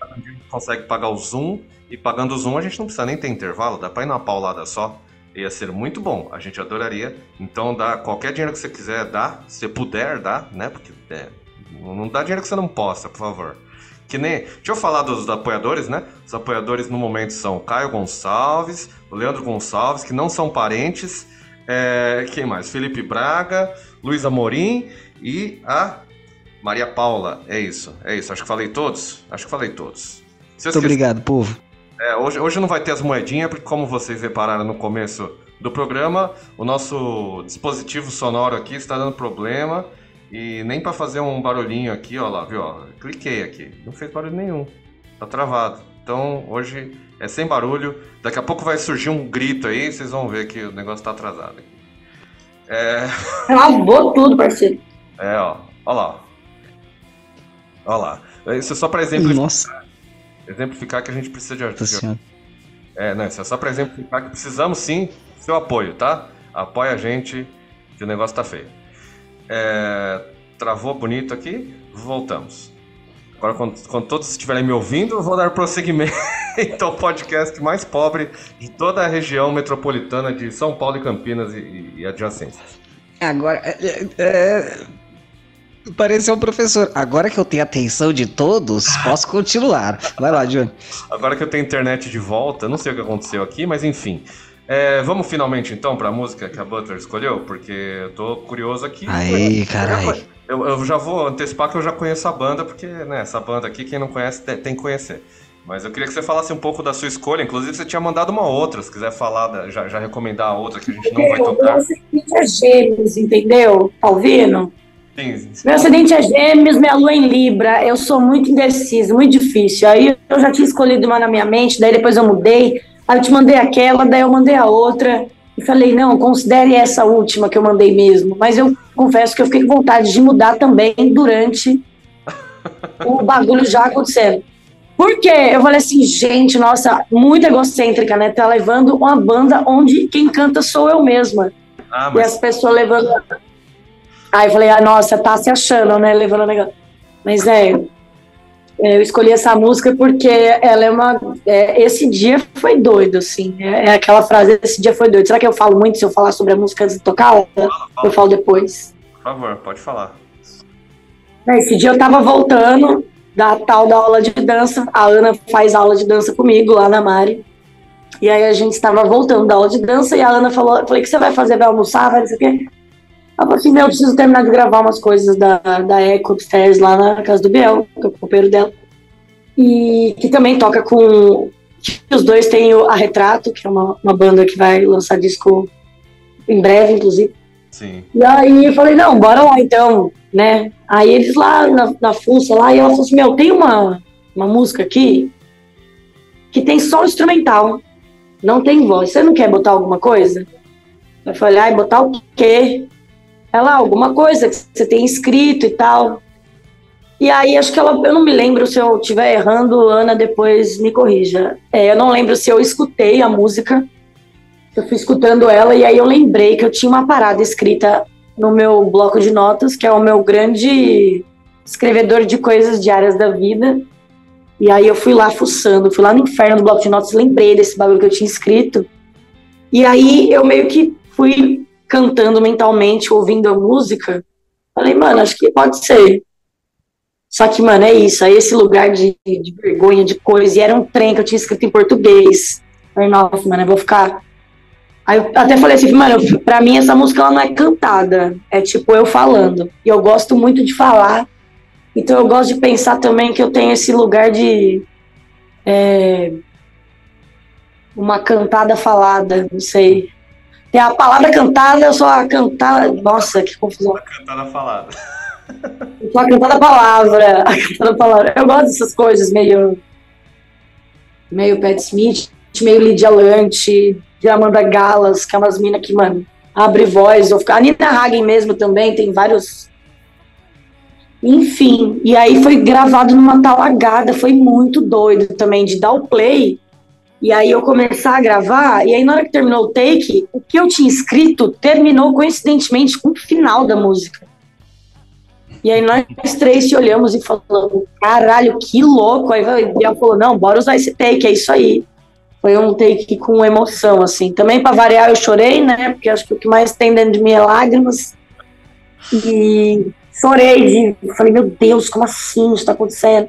A gente consegue pagar o Zoom, e pagando o Zoom a gente não precisa nem ter intervalo, dá pra ir na paulada só. Ia ser muito bom, a gente adoraria. Então dá qualquer dinheiro que você quiser, dá. Se puder, dá, né? Porque é, não dá dinheiro que você não possa, por favor. Que nem. Deixa eu falar dos apoiadores, né? Os apoiadores no momento são Caio Gonçalves, o Leandro Gonçalves, que não são parentes. É, quem mais? Felipe Braga, Luiz Amorim e a Maria Paula. É isso, é isso. Acho que falei todos? Acho que falei todos. Muito obrigado, povo. É, hoje, hoje não vai ter as moedinhas, porque como vocês repararam no começo do programa, o nosso dispositivo sonoro aqui está dando problema. E nem para fazer um barulhinho aqui, ó lá, viu? Ó, cliquei aqui. Não fez barulho nenhum. Tá travado. Então hoje é sem barulho. Daqui a pouco vai surgir um grito aí, vocês vão ver que o negócio tá atrasado. É. Lavou tudo, parceiro. É, ó. Ó lá. Ó lá. Isso é só para exemplificar. Nossa. Exemplificar que a gente precisa de ajuda. É, não, isso é só para exemplificar que precisamos sim do seu apoio, tá? Apoia a gente, que o negócio tá feio. É, travou bonito aqui, voltamos. Agora, quando, quando, todos estiverem me ouvindo, eu vou dar prosseguimento ao podcast mais pobre de toda a região metropolitana de São Paulo e Campinas e, e adjacências. Agora, é, é, é pareceu um professor. Agora que eu tenho a atenção de todos, posso continuar. Vai lá, Johnny. Agora que eu tenho internet de volta, não sei o que aconteceu aqui, mas enfim. É, vamos finalmente então para a música que a Butler escolheu, porque eu tô curioso aqui. Aí, caralho. Eu, eu, já vou antecipar que eu já conheço a banda, porque né, essa banda aqui, quem não conhece, tem que conhecer. Mas eu queria que você falasse um pouco da sua escolha. Inclusive, você tinha mandado uma outra. Se quiser falar, da, já, já recomendar a outra que a gente não vai tocar. Meu acidente é gêmeos, entendeu? Tá ouvindo? Sim, sim. Meu acidente é gêmeos, minha lua em Libra. Eu sou muito indeciso, muito difícil. Aí eu já tinha escolhido uma na minha mente, daí depois eu mudei. Aí eu te mandei aquela, daí eu mandei a outra. E falei, não, considere essa última que eu mandei mesmo. Mas eu confesso que eu fiquei com vontade de mudar também durante o bagulho já acontecendo. Por quê? Eu falei assim, gente, nossa, muito egocêntrica, né? Tá levando uma banda onde quem canta sou eu mesma. Ah, mas... E as pessoas levando. Aí eu falei, ah, nossa, tá se achando, né? Levando o negócio. Mas é, é, eu escolhi essa música porque ela é uma. É, esse dia foi doido, assim. É, é, aquela frase, esse dia foi doido. Será que eu falo muito se eu falar sobre a música antes de tocar? Eu falo depois. Por favor, pode falar. Esse dia eu tava voltando da tal da aula de dança. A Ana faz aula de dança comigo lá na Mari. E aí a gente estava voltando da aula de dança e a Ana falou: falei, o que você vai fazer? Vai almoçar? Vai não sei o quê. Ela falou assim: meu, eu preciso terminar de gravar umas coisas da, da Eco Upstairs lá na casa do Biel, que é o companheiro dela. E que também toca com. Os dois têm a Retrato, que é uma, uma banda que vai lançar disco em breve, inclusive. Sim. E aí eu falei: não, bora lá então, né? Aí eles lá na, na fuça lá, e ela falou assim: meu, tem uma, uma música aqui que tem só instrumental, não tem voz. Você não quer botar alguma coisa? Eu falei: ai, botar o quê? ela, alguma coisa que você tem escrito e tal. E aí, acho que ela, eu não me lembro se eu estiver errando, Ana depois me corrija. É, eu não lembro se eu escutei a música, eu fui escutando ela, e aí eu lembrei que eu tinha uma parada escrita no meu bloco de notas, que é o meu grande escrevedor de coisas diárias da vida. E aí eu fui lá fuçando, fui lá no inferno do bloco de notas, lembrei desse bagulho que eu tinha escrito. E aí eu meio que fui cantando mentalmente, ouvindo a música. Falei, mano, acho que pode ser. Só que, mano, é isso. Aí esse lugar de, de vergonha, de coisa. E era um trem que eu tinha escrito em português. Falei, nossa, mano, eu vou ficar. Aí eu até falei assim, mano, pra mim essa música ela não é cantada. É tipo eu falando. E eu gosto muito de falar. Então eu gosto de pensar também que eu tenho esse lugar de. É, uma cantada falada, não sei. Tem a palavra cantada, eu sou a cantada. Nossa, que confusão. A cantada falada. Eu sou a cantada palavra. A cantada palavra. Eu gosto dessas coisas, meio. meio Pat Smith, meio Lydia Lante, de Amanda Galas, que é umas minas que, mano, abre voz. Ou fica... A Nina Hagen mesmo também, tem vários. Enfim, e aí foi gravado numa talagada, foi muito doido também, de dar o play e aí eu começar a gravar, e aí na hora que terminou o take, o que eu tinha escrito terminou coincidentemente com o final da música. E aí nós três se olhamos e falamos, caralho, que louco. Aí o Biel falou, não, bora usar esse take, é isso aí. Foi um take com emoção, assim. Também para variar eu chorei, né, porque acho que o que mais tem dentro de mim é lágrimas. E chorei de, falei, meu Deus, como assim isso tá acontecendo?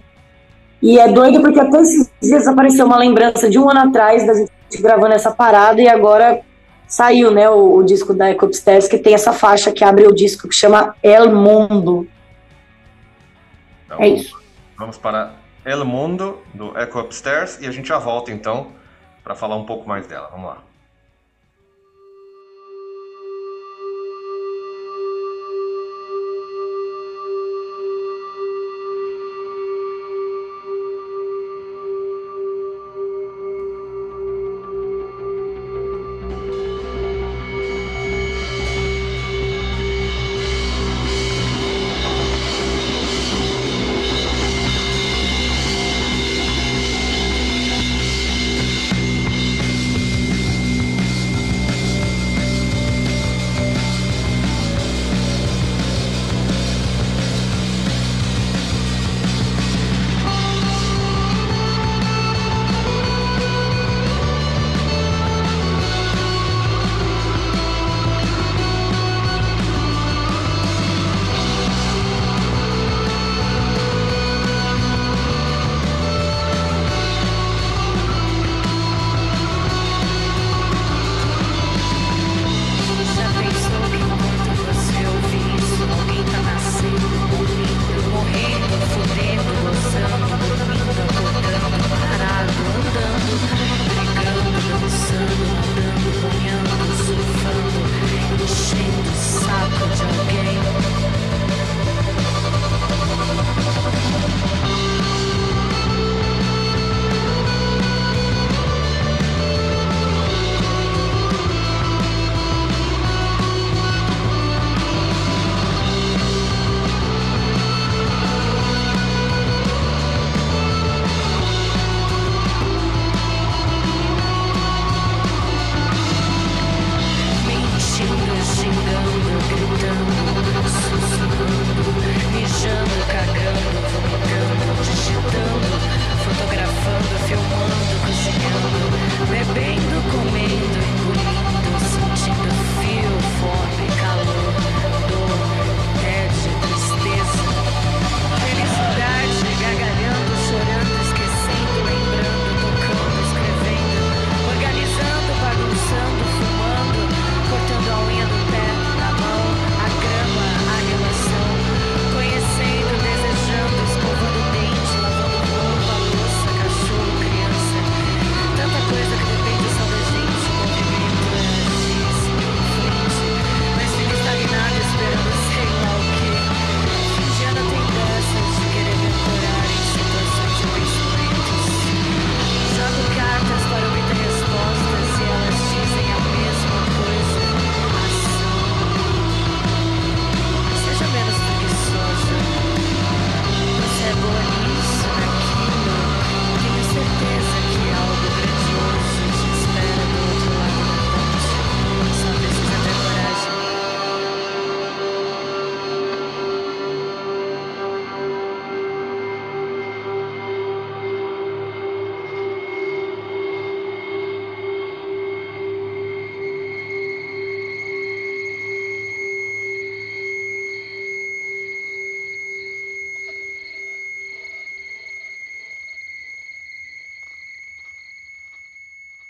E é doido porque até esses dias apareceu uma lembrança de um ano atrás da gente gravando essa parada e agora saiu, né, o, o disco da Eco Upstairs que tem essa faixa que abre o disco que chama El Mundo. Então, é isso. Vamos para El Mundo do Eco Upstairs e a gente já volta então para falar um pouco mais dela. Vamos lá.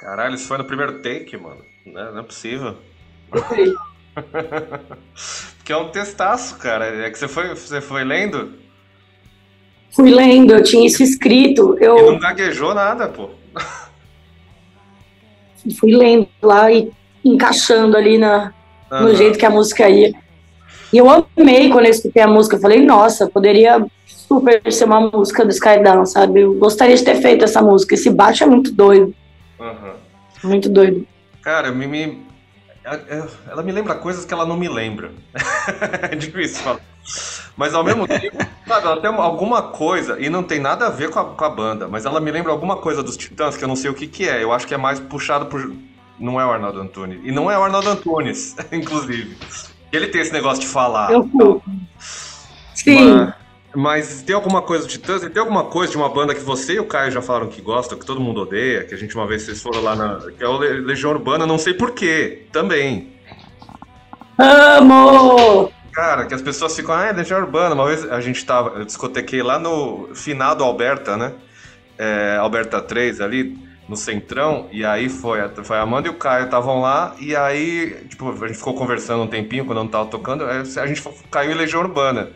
Caralho, isso foi no primeiro take, mano. Não, não é possível. Porque é um testaço, cara. É que você foi, você foi lendo? Fui lendo, eu tinha isso escrito. Eu... E não gaguejou nada, pô. Fui lendo lá e encaixando ali na, uhum. no jeito que a música ia. E eu amei quando eu escutei a música. Eu falei, nossa, poderia super ser uma música do Skydown, sabe? Eu gostaria de ter feito essa música. Esse baixo é muito doido. Uhum. Muito doido. Cara, me, me, ela me lembra coisas que ela não me lembra. é difícil falar. Mas ao mesmo tempo, sabe, ela tem alguma coisa, e não tem nada a ver com a, com a, banda, mas ela me lembra alguma coisa dos Titãs que eu não sei o que, que é. Eu acho que é mais puxado por. Não é o Arnaldo Antunes. E não é o Arnaldo Antunes, inclusive. Ele tem esse negócio de falar. Eu Sim. Mas, mas tem alguma coisa do Titãs? Tem alguma coisa de uma banda que você e o Caio já falaram que gostam, que todo mundo odeia, que a gente uma vez vocês foram lá na. que é o Legião Urbana, não sei porquê, também. Amo! Cara, que as pessoas ficam, ah, é Legião Urbana. Uma vez a gente tava, eu discotequei lá no finado Alberta, né? É, Alberta 3 ali, no Centrão, e aí foi, foi a Amanda e o Caio estavam lá, e aí, tipo, a gente ficou conversando um tempinho quando eu não tava tocando, a gente caiu em Legião Urbana.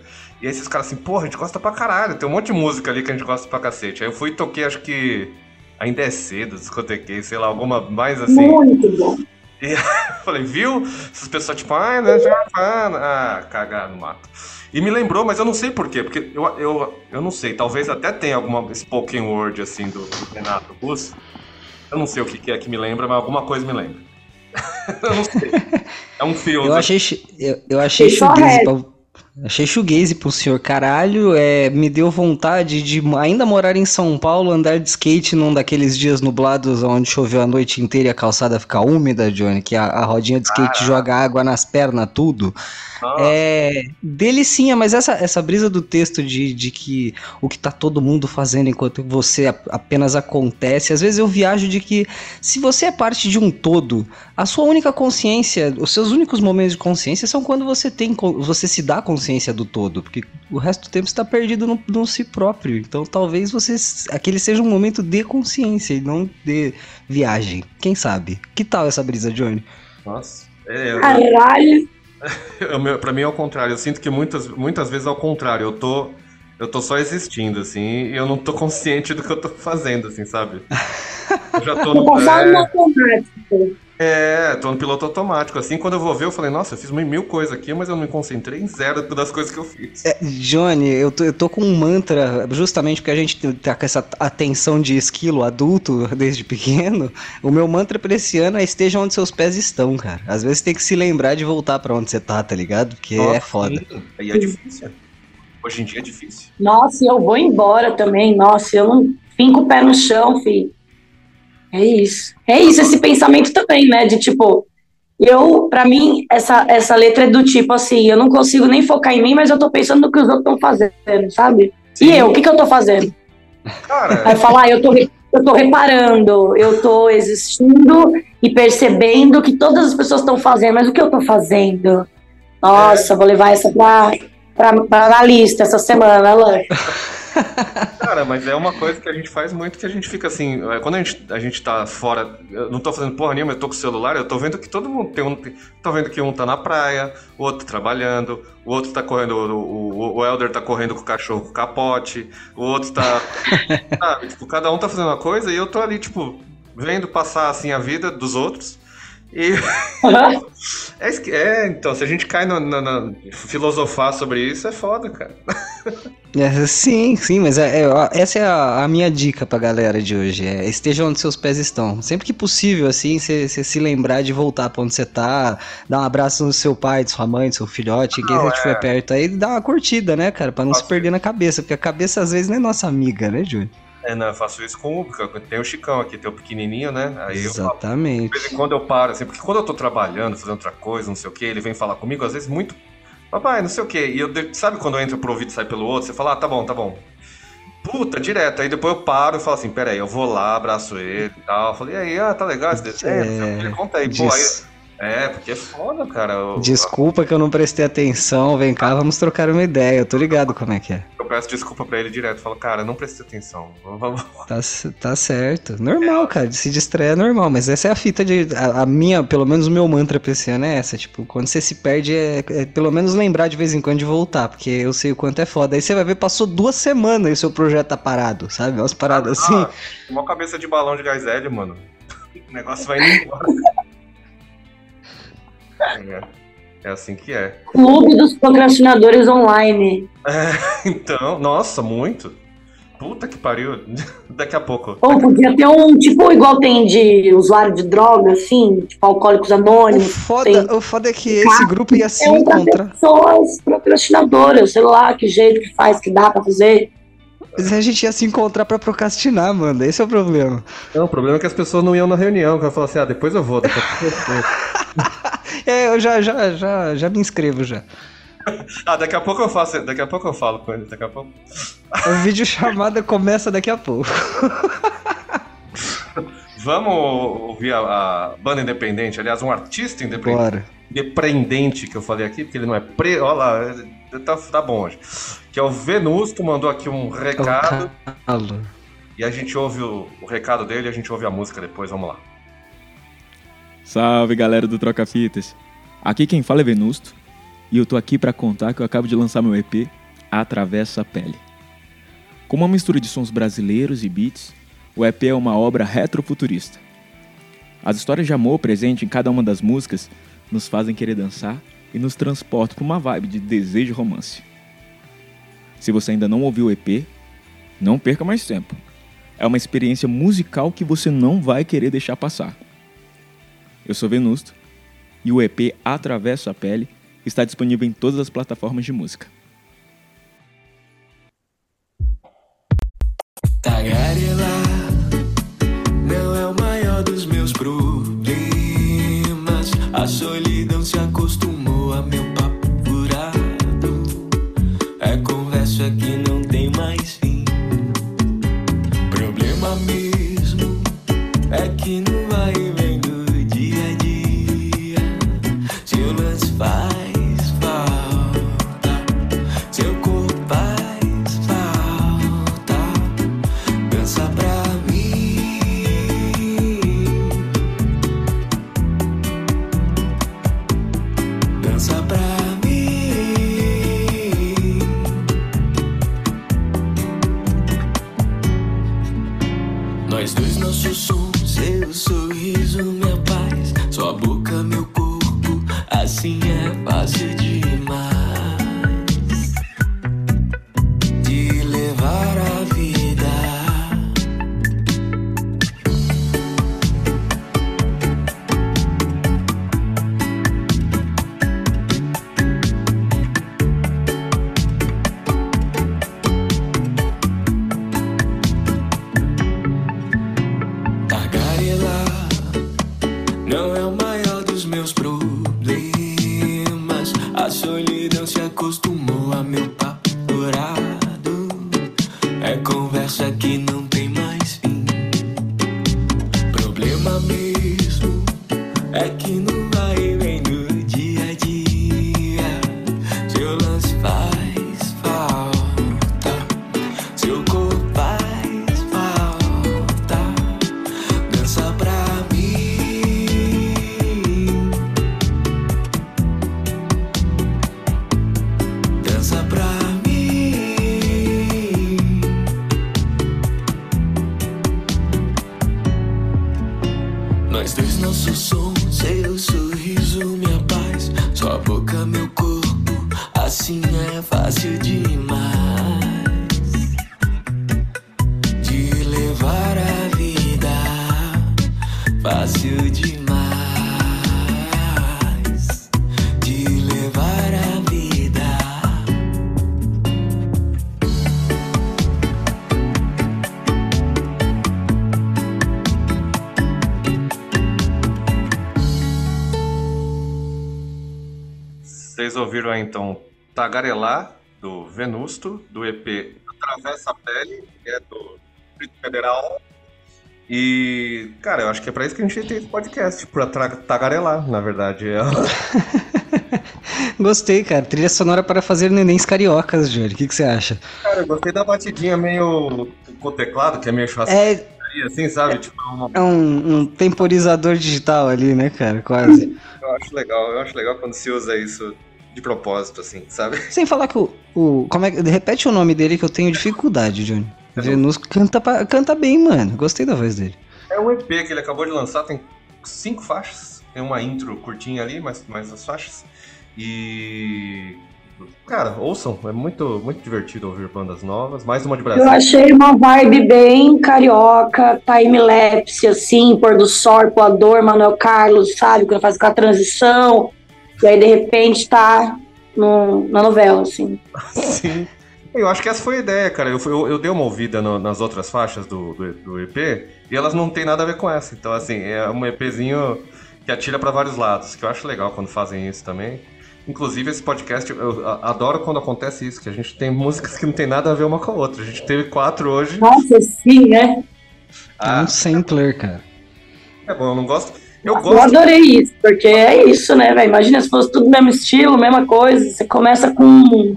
E aí esses caras assim, porra, a gente gosta pra caralho, tem um monte de música ali que a gente gosta pra cacete. Aí eu fui e toquei, acho que ainda é cedo, discotequei, sei lá, alguma mais assim. Muito bom. E falei, viu? Essas pessoas tipo, ah, né, Giovanna. Ah, cagar no mato. E me lembrou, mas eu não sei porquê, porque eu, eu, eu não sei, talvez até tenha alguma spoken word assim do, do Renato Bus. Eu não sei o que, que é que me lembra, mas alguma coisa me lembra. eu não sei. É um filme. Eu achei, eu, eu achei shoegaze Achei shoegaze pro senhor. Caralho, é, me deu vontade de ainda morar em São Paulo, andar de skate num daqueles dias nublados onde choveu a noite inteira e a calçada fica úmida, Johnny, que a, a rodinha de skate joga água nas pernas, tudo. É delicinha, mas essa, essa brisa do texto de, de que o que tá todo mundo fazendo enquanto você apenas acontece, às vezes eu viajo de que se você é parte de um todo, a sua única consciência, os seus únicos momentos de consciência são quando você tem, você se dá consciência do todo, porque o resto do tempo está perdido no, no si próprio. Então talvez você aquele seja um momento de consciência e não de viagem. Quem sabe? Que tal essa brisa, Johnny? Nossa. É, eu... Caralho! para mim é ao contrário. Eu sinto que muitas, muitas vezes é ao contrário. Eu tô, eu tô só existindo, assim, e eu não tô consciente do que eu tô fazendo, assim, sabe? Eu já tô no. É, é, tô no piloto automático. Assim, quando eu vou ver, eu falei, nossa, eu fiz mil coisas aqui, mas eu não me concentrei em zero das coisas que eu fiz. É, Johnny, eu tô, eu tô com um mantra, justamente porque a gente tá com essa atenção de esquilo adulto desde pequeno. O meu mantra pra esse ano é esteja onde seus pés estão, cara. Às vezes tem que se lembrar de voltar para onde você tá, tá ligado? Porque nossa, é foda. Aí é difícil. Hoje em dia é difícil. Nossa, eu vou embora também. Nossa, eu não fico o pé no chão, filho. É isso. É isso, esse pensamento também, né? De tipo, eu, para mim, essa, essa letra é do tipo assim, eu não consigo nem focar em mim, mas eu tô pensando no que os outros estão fazendo, sabe? Sim. E eu, o que, que eu tô fazendo? Cara. Aí falar, ah, eu tô, eu tô reparando, eu tô existindo e percebendo que todas as pessoas estão fazendo, mas o que eu tô fazendo? Nossa, é. vou levar essa pra, pra, pra analista essa semana, Alan. Cara, mas é uma coisa que a gente faz muito que a gente fica assim. É, quando a gente, a gente tá fora. Eu não tô fazendo porra nenhuma, eu tô com o celular, eu tô vendo que todo mundo tem um. Tô vendo que um tá na praia, o outro trabalhando, o outro tá correndo. O, o, o Elder tá correndo com o cachorro com capote, o outro tá. sabe, tipo, cada um tá fazendo uma coisa e eu tô ali, tipo, vendo passar assim a vida dos outros. E. É, é, então, se a gente cai no, no, no, filosofar sobre isso, é foda, cara. É, sim, sim, mas é, é, essa é a, a, minha dica pra galera de hoje. É, esteja onde seus pés estão. Sempre que possível, assim, você se lembrar de voltar pra onde você tá, dar um abraço no seu pai, de sua mãe, do seu filhote, quem você estiver é. perto aí, dá uma curtida, né, cara? Pra não Nossa. se perder na cabeça, porque a cabeça às vezes não é nossa amiga, né, Júlio? É, não, eu faço isso com o Tem o Chicão aqui, tem o pequenininho, né? Aí Exatamente. Eu, de vez em quando eu paro, assim, porque quando eu tô trabalhando, fazendo outra coisa, não sei o que, ele vem falar comigo, às vezes muito. Papai, não sei o que. E eu, sabe quando entra pro ouvido e sai pelo outro? Você fala, ah, tá bom, tá bom. Puta, direto. Aí depois eu paro e falo assim, peraí, eu vou lá, abraço ele e tal. Eu falei, e aí, ah, tá legal esse desenho? É, conta aí, pô. Aí, É, porque é foda, cara. Desculpa que eu não prestei atenção, vem cá, vamos trocar uma ideia. Eu tô ligado como é que é. Eu peço desculpa pra ele direto, falo, cara, não prestei atenção. Vamos. Tá, tá certo. Normal, cara, de se distrair é normal, mas essa é a fita de. A, a, minha, pelo menos o meu mantra pra esse ano é essa. Tipo, quando você se perde, é, é, pelo menos lembrar de vez em quando de voltar, porque eu sei o quanto é foda. Aí você vai ver, passou duas semanas e o seu projeto tá parado, sabe? Umas paradas ah, assim. Uma cabeça de balão de gás hélio, mano. O negócio vai indo embora. É, é assim que é. Clube dos procrastinadores online. É, então, nossa, muito. Puta que pariu. Daqui a pouco. Ou podia ter um, tipo, igual tem de usuário de droga, assim, tipo, alcoólicos anônimos. O foda, o foda é que esse grupo ia se encontrar. pessoas procrastinadoras, sei lá, que jeito que faz, que dá pra fazer. Mas a gente ia se encontrar pra procrastinar, mano. Esse é o problema. Não, o problema é que as pessoas não iam na reunião, que eu falar assim, ah, depois eu vou, daqui a pouco eu vou. É, eu já, já, já, já me inscrevo já. ah, daqui a pouco eu faço, daqui a pouco eu falo com ele, daqui a pouco. A videochamada começa daqui a pouco. Vamos ouvir a, a, banda independente, aliás, um artista independente. Bora. Independente que eu falei aqui, porque ele não é pre. Olha lá, tá, tá bom hoje. Que é o Venusto, mandou aqui um recado. E a gente ouve o, o recado dele e a gente ouve a música depois, vamos lá. Salve galera do Troca Fitas. Aqui quem fala é Venusto e eu tô aqui para contar que eu acabo de lançar meu EP Atravessa a Pele. Com uma mistura de sons brasileiros e beats, o EP é uma obra retrofuturista. As histórias de amor presentes em cada uma das músicas nos fazem querer dançar e nos transportam para uma vibe de desejo e romance. Se você ainda não ouviu o EP, não perca mais tempo. É uma experiência musical que você não vai querer deixar passar. Eu sou Venusto e o EP Atravesso a Pele está disponível em todas as plataformas de música. Não é o maior dos meus problemas. A solidão se ouviram aí então Tagarelar, do Venusto, do EP Atravessa a Pele, que é do Distrito Federal. E, cara, eu acho que é pra isso que a gente tem esse podcast, pra tagarelar, na verdade. É... gostei, cara. Trilha sonora para fazer nenéns cariocas, Júlio. O que, que você acha? Cara, eu gostei da batidinha meio com teclado, que é meio churrascaria, é... assim, sabe? Tipo, uma... É um, um, temporizador digital ali, né, cara? Quase. Eu acho legal, eu acho legal quando se usa isso de propósito, assim, sabe? Sem falar que o. o como é, repete o nome dele que eu tenho dificuldade, Johnny. Venus canta, canta bem, mano. Gostei da voz dele. É um EP que ele acabou de lançar, tem cinco faixas. Tem uma intro curtinha ali, mas mais as faixas. E. Cara, ouçam, é muito, muito divertido ouvir bandas novas. Mais uma de Brasil. Eu achei uma vibe bem carioca, time-lapse, assim, pôr do sol, Poador, Manuel Carlos, sabe? Quando faz aquela transição. E aí, de repente, tá no, na novela, assim. Sim. Eu acho que essa foi a ideia, cara. Eu, eu, eu dei uma ouvida no, nas outras faixas do, do, do, EP e elas não tem nada a ver com essa. Então, assim, é um EPzinho que atira para vários lados, que eu acho legal quando fazem isso também. Inclusive, esse podcast, eu adoro quando acontece isso, que a gente tem músicas que não tem nada a ver uma com a outra. A gente teve quatro hoje. Nossa, sim, né? Ah, é um sampler, cara. É bom, eu não gosto. Eu, gosto. eu adorei isso, porque é isso, né, velho? Imagina se fosse tudo mesmo estilo, mesma coisa. Você começa com,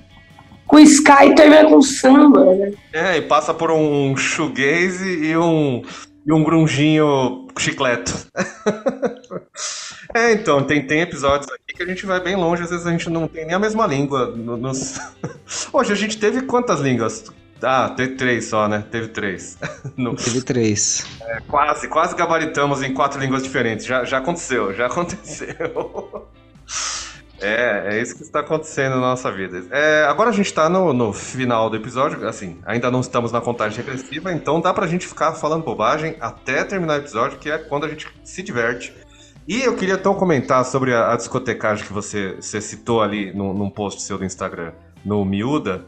com Sky e termina com samba, né? É, e passa por um shoegaze e um, e um grunginho chicleto. é, então, tem, tem episódios aqui que a gente vai bem longe, às vezes a gente não tem nem a mesma língua. Nos... Hoje a gente teve quantas línguas? Ah, teve três só, né? Teve três. No... Teve três. É, quase, quase gabaritamos em quatro línguas diferentes. Já, já aconteceu, já aconteceu. É, é isso que está acontecendo na nossa vida. É, agora a gente está no, no, final do episódio, assim, ainda não estamos na contagem regressiva, então dá pra gente ficar falando bobagem até terminar o episódio, que é quando a gente se diverte. E eu queria então comentar sobre a, a discotecagem que você, você citou ali no, num post seu do Instagram, no Miúda.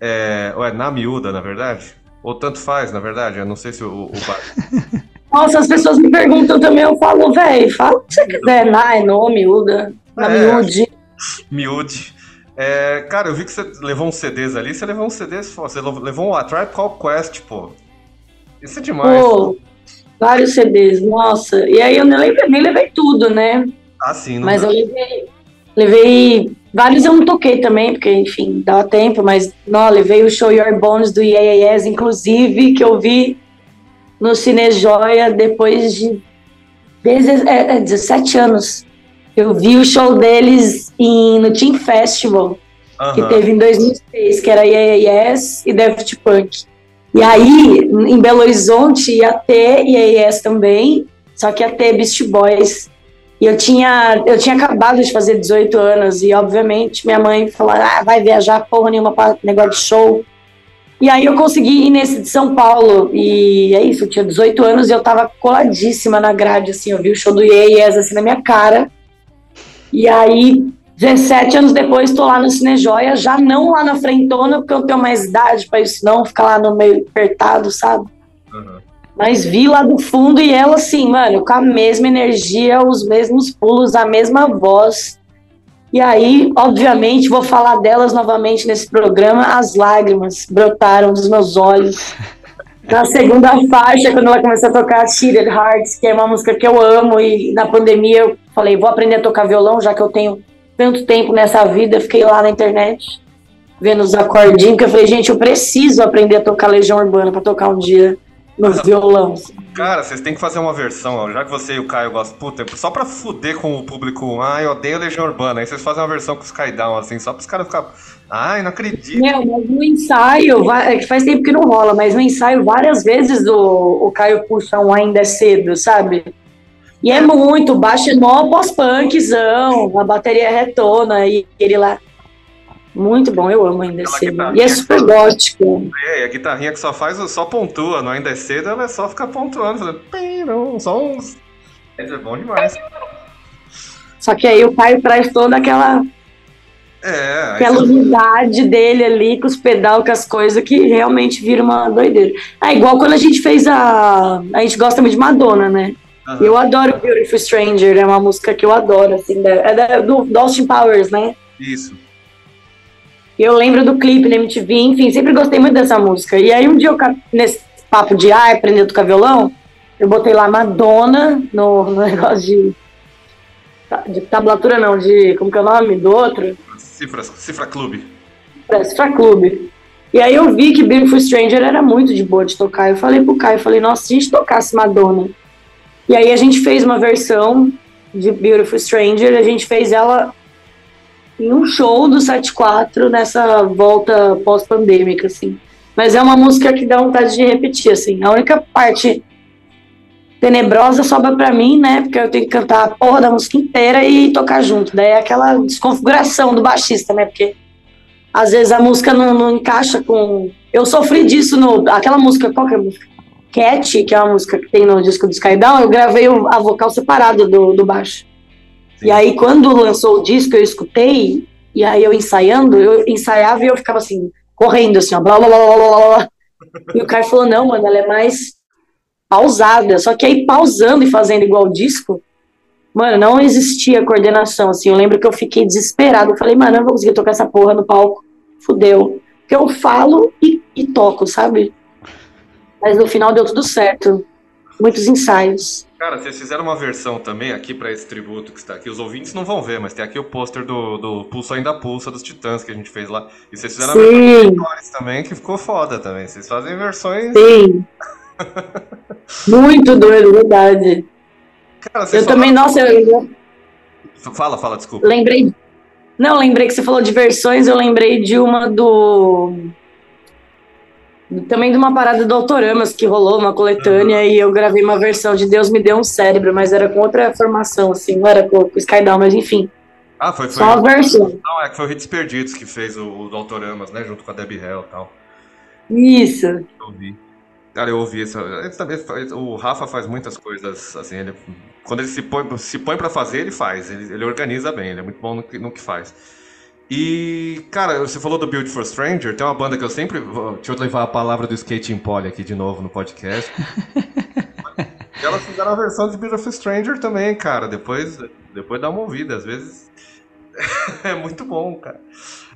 É, ou é na Miúda, na verdade? Ou tanto faz, na verdade? Eu não sei se o. o... Nossa, as pessoas me perguntam também, eu falo, velho, fala o que você quiser, na, é no, Miúda. Na é, miúde. Miúde. É, cara, eu vi que você levou uns CDs ali. Você levou uns CDs, você levou um A Tribe Call Quest, pô. Isso é demais. Pô, vários CDs, nossa. E aí eu nem levei, nem levei tudo, né? Ah, sim. mas dá. eu levei, levei... Vários eu não toquei também, porque, enfim, dava tempo, mas, não, levei o Show Your Bones do Yeah, Yes, inclusive, que eu vi no Cine Joia depois de 17 é, anos. Eu vi o show deles em, no Team Festival, uhum. que teve em 2006, que era Yeah Yes e Daft Punk. E aí, em Belo Horizonte, ia ter Yeah Yes também, só que ia ter Beast Boys. E eu tinha, eu tinha acabado de fazer 18 anos, e obviamente minha mãe falou: ah, vai viajar porra nenhuma para negócio de show. E aí eu consegui ir nesse de São Paulo. E é isso, eu tinha 18 anos e eu tava coladíssima na grade, assim, eu vi o show do Yes assim na minha cara. E aí, 17 anos depois, estou lá no Cinejoia, já não lá na frentona, porque eu tenho mais idade para isso, não, ficar lá no meio apertado, sabe? Mas vi lá do fundo e ela, assim, mano, com a mesma energia, os mesmos pulos, a mesma voz. E aí, obviamente, vou falar delas novamente nesse programa. As lágrimas brotaram dos meus olhos. Na segunda faixa, quando ela começou a tocar Cheated Hearts, que é uma música que eu amo, e na pandemia eu falei, vou aprender a tocar violão, já que eu tenho tanto tempo nessa vida, fiquei lá na internet, vendo os acordinhos, que eu falei, gente, eu preciso aprender a tocar Legião Urbana para tocar um dia no violão. Cara, vocês têm que fazer uma versão, ó, já que você e o Caio gostam, puta, só pra fuder com o público, ah, eu odeio Legião Urbana, aí vocês fazem uma versão com os Skydown, assim, só pros caras ficarem Ai, não acredito. Meu, mas no ensaio, é que faz tempo que não rola, mas no ensaio, várias vezes o, o Caio puxa um ainda é cedo, sabe? E é muito, baixo é mó pós-punkzão, a bateria retona e ele lá. Muito bom, eu amo ainda é cedo. E é super gótico. É, e a guitarrinha que só faz, só pontua, não ainda é cedo, ela é só ficar pontuando, fazendo, só uns. É bom demais. Só que aí o Caio traz toda aquela é, pela unidade dele ali, com os pedal, com as coisas, que realmente vira uma doideira. É igual quando a gente fez a. A gente gosta muito de Madonna, né? Uhum. Eu adoro Beautiful Stranger, é uma música que eu adoro, assim, é do, do Austin Powers, né? Isso. Eu lembro do clipe na MTV, enfim, sempre gostei muito dessa música. E aí um dia eu, nesse papo de ah, aprender a tocar violão, Eu botei lá Madonna no, no negócio de, de tablatura, não, de. Como que é o nome do outro? Cifra, Cifra Clube. É, Cifra Clube. E aí eu vi que Beautiful Stranger era muito de boa de tocar. Eu falei pro Caio, eu falei, nossa, se a gente tocasse Madonna. E aí a gente fez uma versão de Beautiful Stranger, a gente fez ela em um show do 74 nessa volta pós-pandêmica, assim. Mas é uma música que dá vontade de repetir, assim. A única parte tenebrosa sobra para mim, né? Porque eu tenho que cantar a porra da música inteira e tocar junto. Daí é aquela desconfiguração do baixista, né? Porque às vezes a música não, não encaixa com. Eu sofri disso no. Aquela música, qual que é a música? Cat, que é uma música que tem no disco do Skydown, eu gravei a vocal separada do, do baixo. E aí, quando lançou o disco, eu escutei, e aí eu ensaiando, eu ensaiava e eu ficava assim, correndo, assim, ó, blá blá blá blá blá. E o cara falou: não, mano, ela é mais pausada. Só que aí, pausando e fazendo igual o disco, mano, não existia coordenação, assim. Eu lembro que eu fiquei desesperado. Eu falei, mano, eu não vou conseguir tocar essa porra no palco. Fudeu. Porque eu falo e, e toco, sabe? Mas no final deu tudo certo. Muitos ensaios. Cara, vocês fizeram uma versão também aqui para esse tributo que está aqui. Os ouvintes não vão ver, mas tem aqui o pôster do, do Pulso Ainda Pulsa dos Titãs que a gente fez lá. E vocês fizeram Sim. versão também, que ficou foda também. Vocês fazem versões. Sim. Muito doido, verdade. Cara, eu também, nossa, eu... Fala, fala, desculpa. Lembrei. Não, lembrei que você falou de versões, eu lembrei de uma do também de uma parada do Autoramas que rolou, uma coletânea, uhum. e eu gravei uma versão de Deus Me Deu um Cérebro, mas era com outra formação, assim, não era com, com Skydown, mas enfim. Ah, foi, foi Só a versão. Não, é que foi o Hits Perdidos que fez o, o do Autoramas, né, junto com a Debbie Hell e tal. Isso. Eu ouvi. Cara, eu ouvi isso. O Rafa faz muitas coisas, assim, ele, quando ele se põe, se põe pra fazer, ele faz, ele, ele organiza bem, ele é muito bom no que, no que faz. E, cara, você falou do Build for Stranger, tem uma banda que eu sempre. Deixa eu levar a palavra do Skating Poly aqui de novo no podcast. e elas fizeram a versão de Build for Stranger também, cara. Depois, depois dá uma ouvida, às vezes. é muito bom, cara.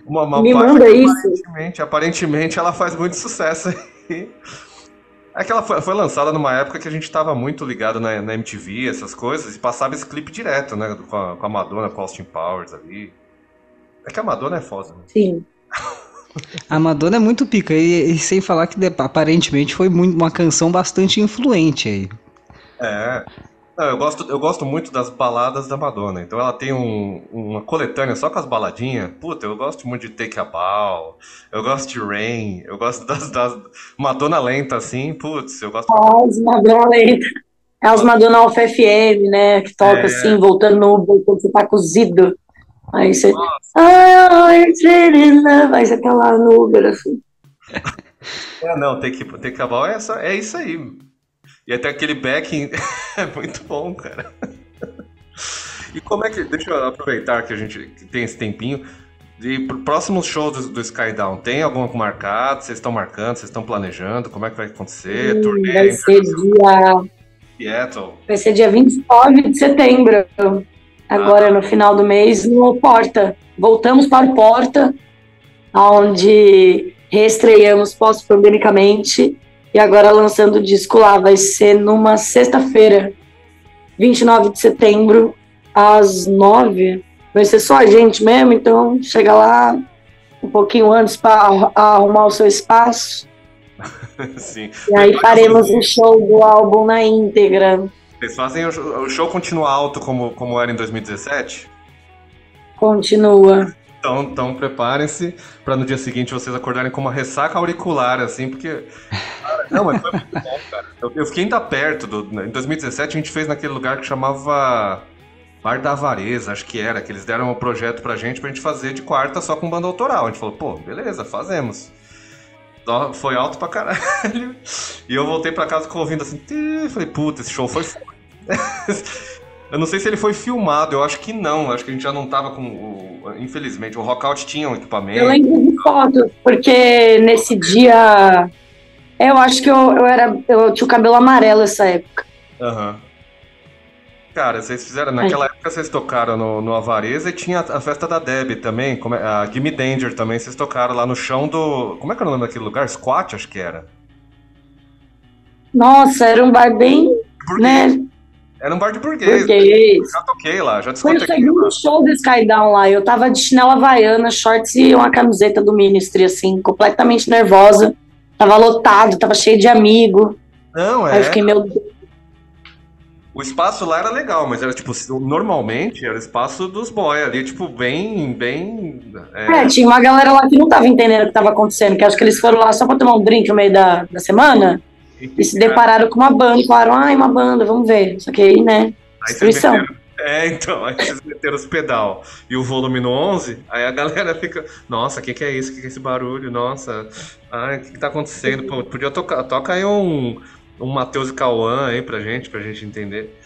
Uma, uma Me manda isso. Aparentemente, aparentemente ela faz muito sucesso aí. É que ela foi, foi, lançada numa época que a gente tava muito ligado na, na, MTV, essas coisas, e passava esse clipe direto, né? Com a, com a Madonna, com Austin Powers ali. É que a Madonna é foda. Né? Sim. A Madonna é muito pica, e, e, sem falar que aparentemente foi muito, uma canção bastante influente aí. É. Não, eu, gosto, eu gosto muito das baladas da Madonna. Então ela tem um, uma coletânea só com as baladinhas. Puta, eu gosto muito de Take a Bow, eu gosto de Rain, eu gosto das, das Madonna lenta, assim. Putz, eu gosto. As Madonna lenta. É as Madonna Alfa FM, né? Que toca é. assim, voltando no quando você tá cozido. Aí você. Aí você tá lá no Uber, assim. É, não, tem que, tem que acabar. É, só, é isso aí. E até aquele backing é muito bom, cara. E como é que. Deixa eu aproveitar que a gente tem esse tempinho. E próximos shows do, do Skydown, tem algum marcado? Vocês estão marcando? Vocês estão planejando? Como é que vai acontecer? Hum, Turnê? Vai ser dia. Seattle. Vai ser dia 29 de setembro agora no final do mês no Porta. Voltamos para o Porta, onde reestreamos pós-pandemicamente e agora lançando o disco lá. Vai ser numa sexta-feira, 29 de setembro, às nove. Vai ser só a gente mesmo, então chega lá um pouquinho antes para arrumar o seu espaço. Sim. E aí faremos o show do álbum na íntegra. Vocês fazem o, show continuar alto como, como era em 2017? Continua. Então, então preparem-se para no dia seguinte vocês acordarem com uma ressaca auricular, assim, porque. não, mas foi muito bom, cara. Eu, eu, fiquei ainda perto. Do, em 2017 a gente fez naquele lugar que chamava Bar da Avareza, acho que era, que eles deram um projeto pra gente pra gente fazer de quarta só com banda autoral. A gente falou, pô, beleza, fazemos. Foi alto pra caralho. E eu voltei pra casa ouvindo assim, falei, puta, esse show foi foda. eu não sei se ele foi filmado, eu acho que não. Acho que a gente já não tava com. O, infelizmente, o Rockout tinha um equipamento. Eu lembro de fotos, porque nesse dia. Eu acho que eu, eu era. Eu tinha o cabelo amarelo essa época. Aham. Uhum. Cara, vocês fizeram. Naquela Ai. época vocês tocaram no, no Avareza e tinha a festa da Deb também, como é, a Gimme Danger também, vocês tocaram lá no chão do. Como é que era o nome daquele lugar? Squat, acho que era. Nossa, era um bar bem né? Era um bar de burguês. burguês. Já toquei lá, já Foi o segundo show do Skydown lá. Eu tava de chinela havaiana, shorts e uma camiseta do Ministry, assim, completamente nervosa. Tava lotado, tava cheio de amigo. Não, é. Aí eu fiquei, meu. O espaço lá era legal, mas era tipo, normalmente era o espaço dos boy ali, tipo, bem, bem. É... é... tinha uma galera lá que não tava entendendo o que tava acontecendo, que acho que eles foram lá só pra tomar um drink no meio da, da semana. E se depararam com uma banda, falaram, ai, uma banda, vamos ver. Só que aí, né, destruição. É, então, aí vocês meteram os pedal e o volume no 11, aí a galera fica, nossa, o que, que é isso? O que, que é esse barulho? Nossa, o que, que tá acontecendo? Pô, podia tocar, toca aí um, um Matheus e Cauã aí pra gente, pra gente entender.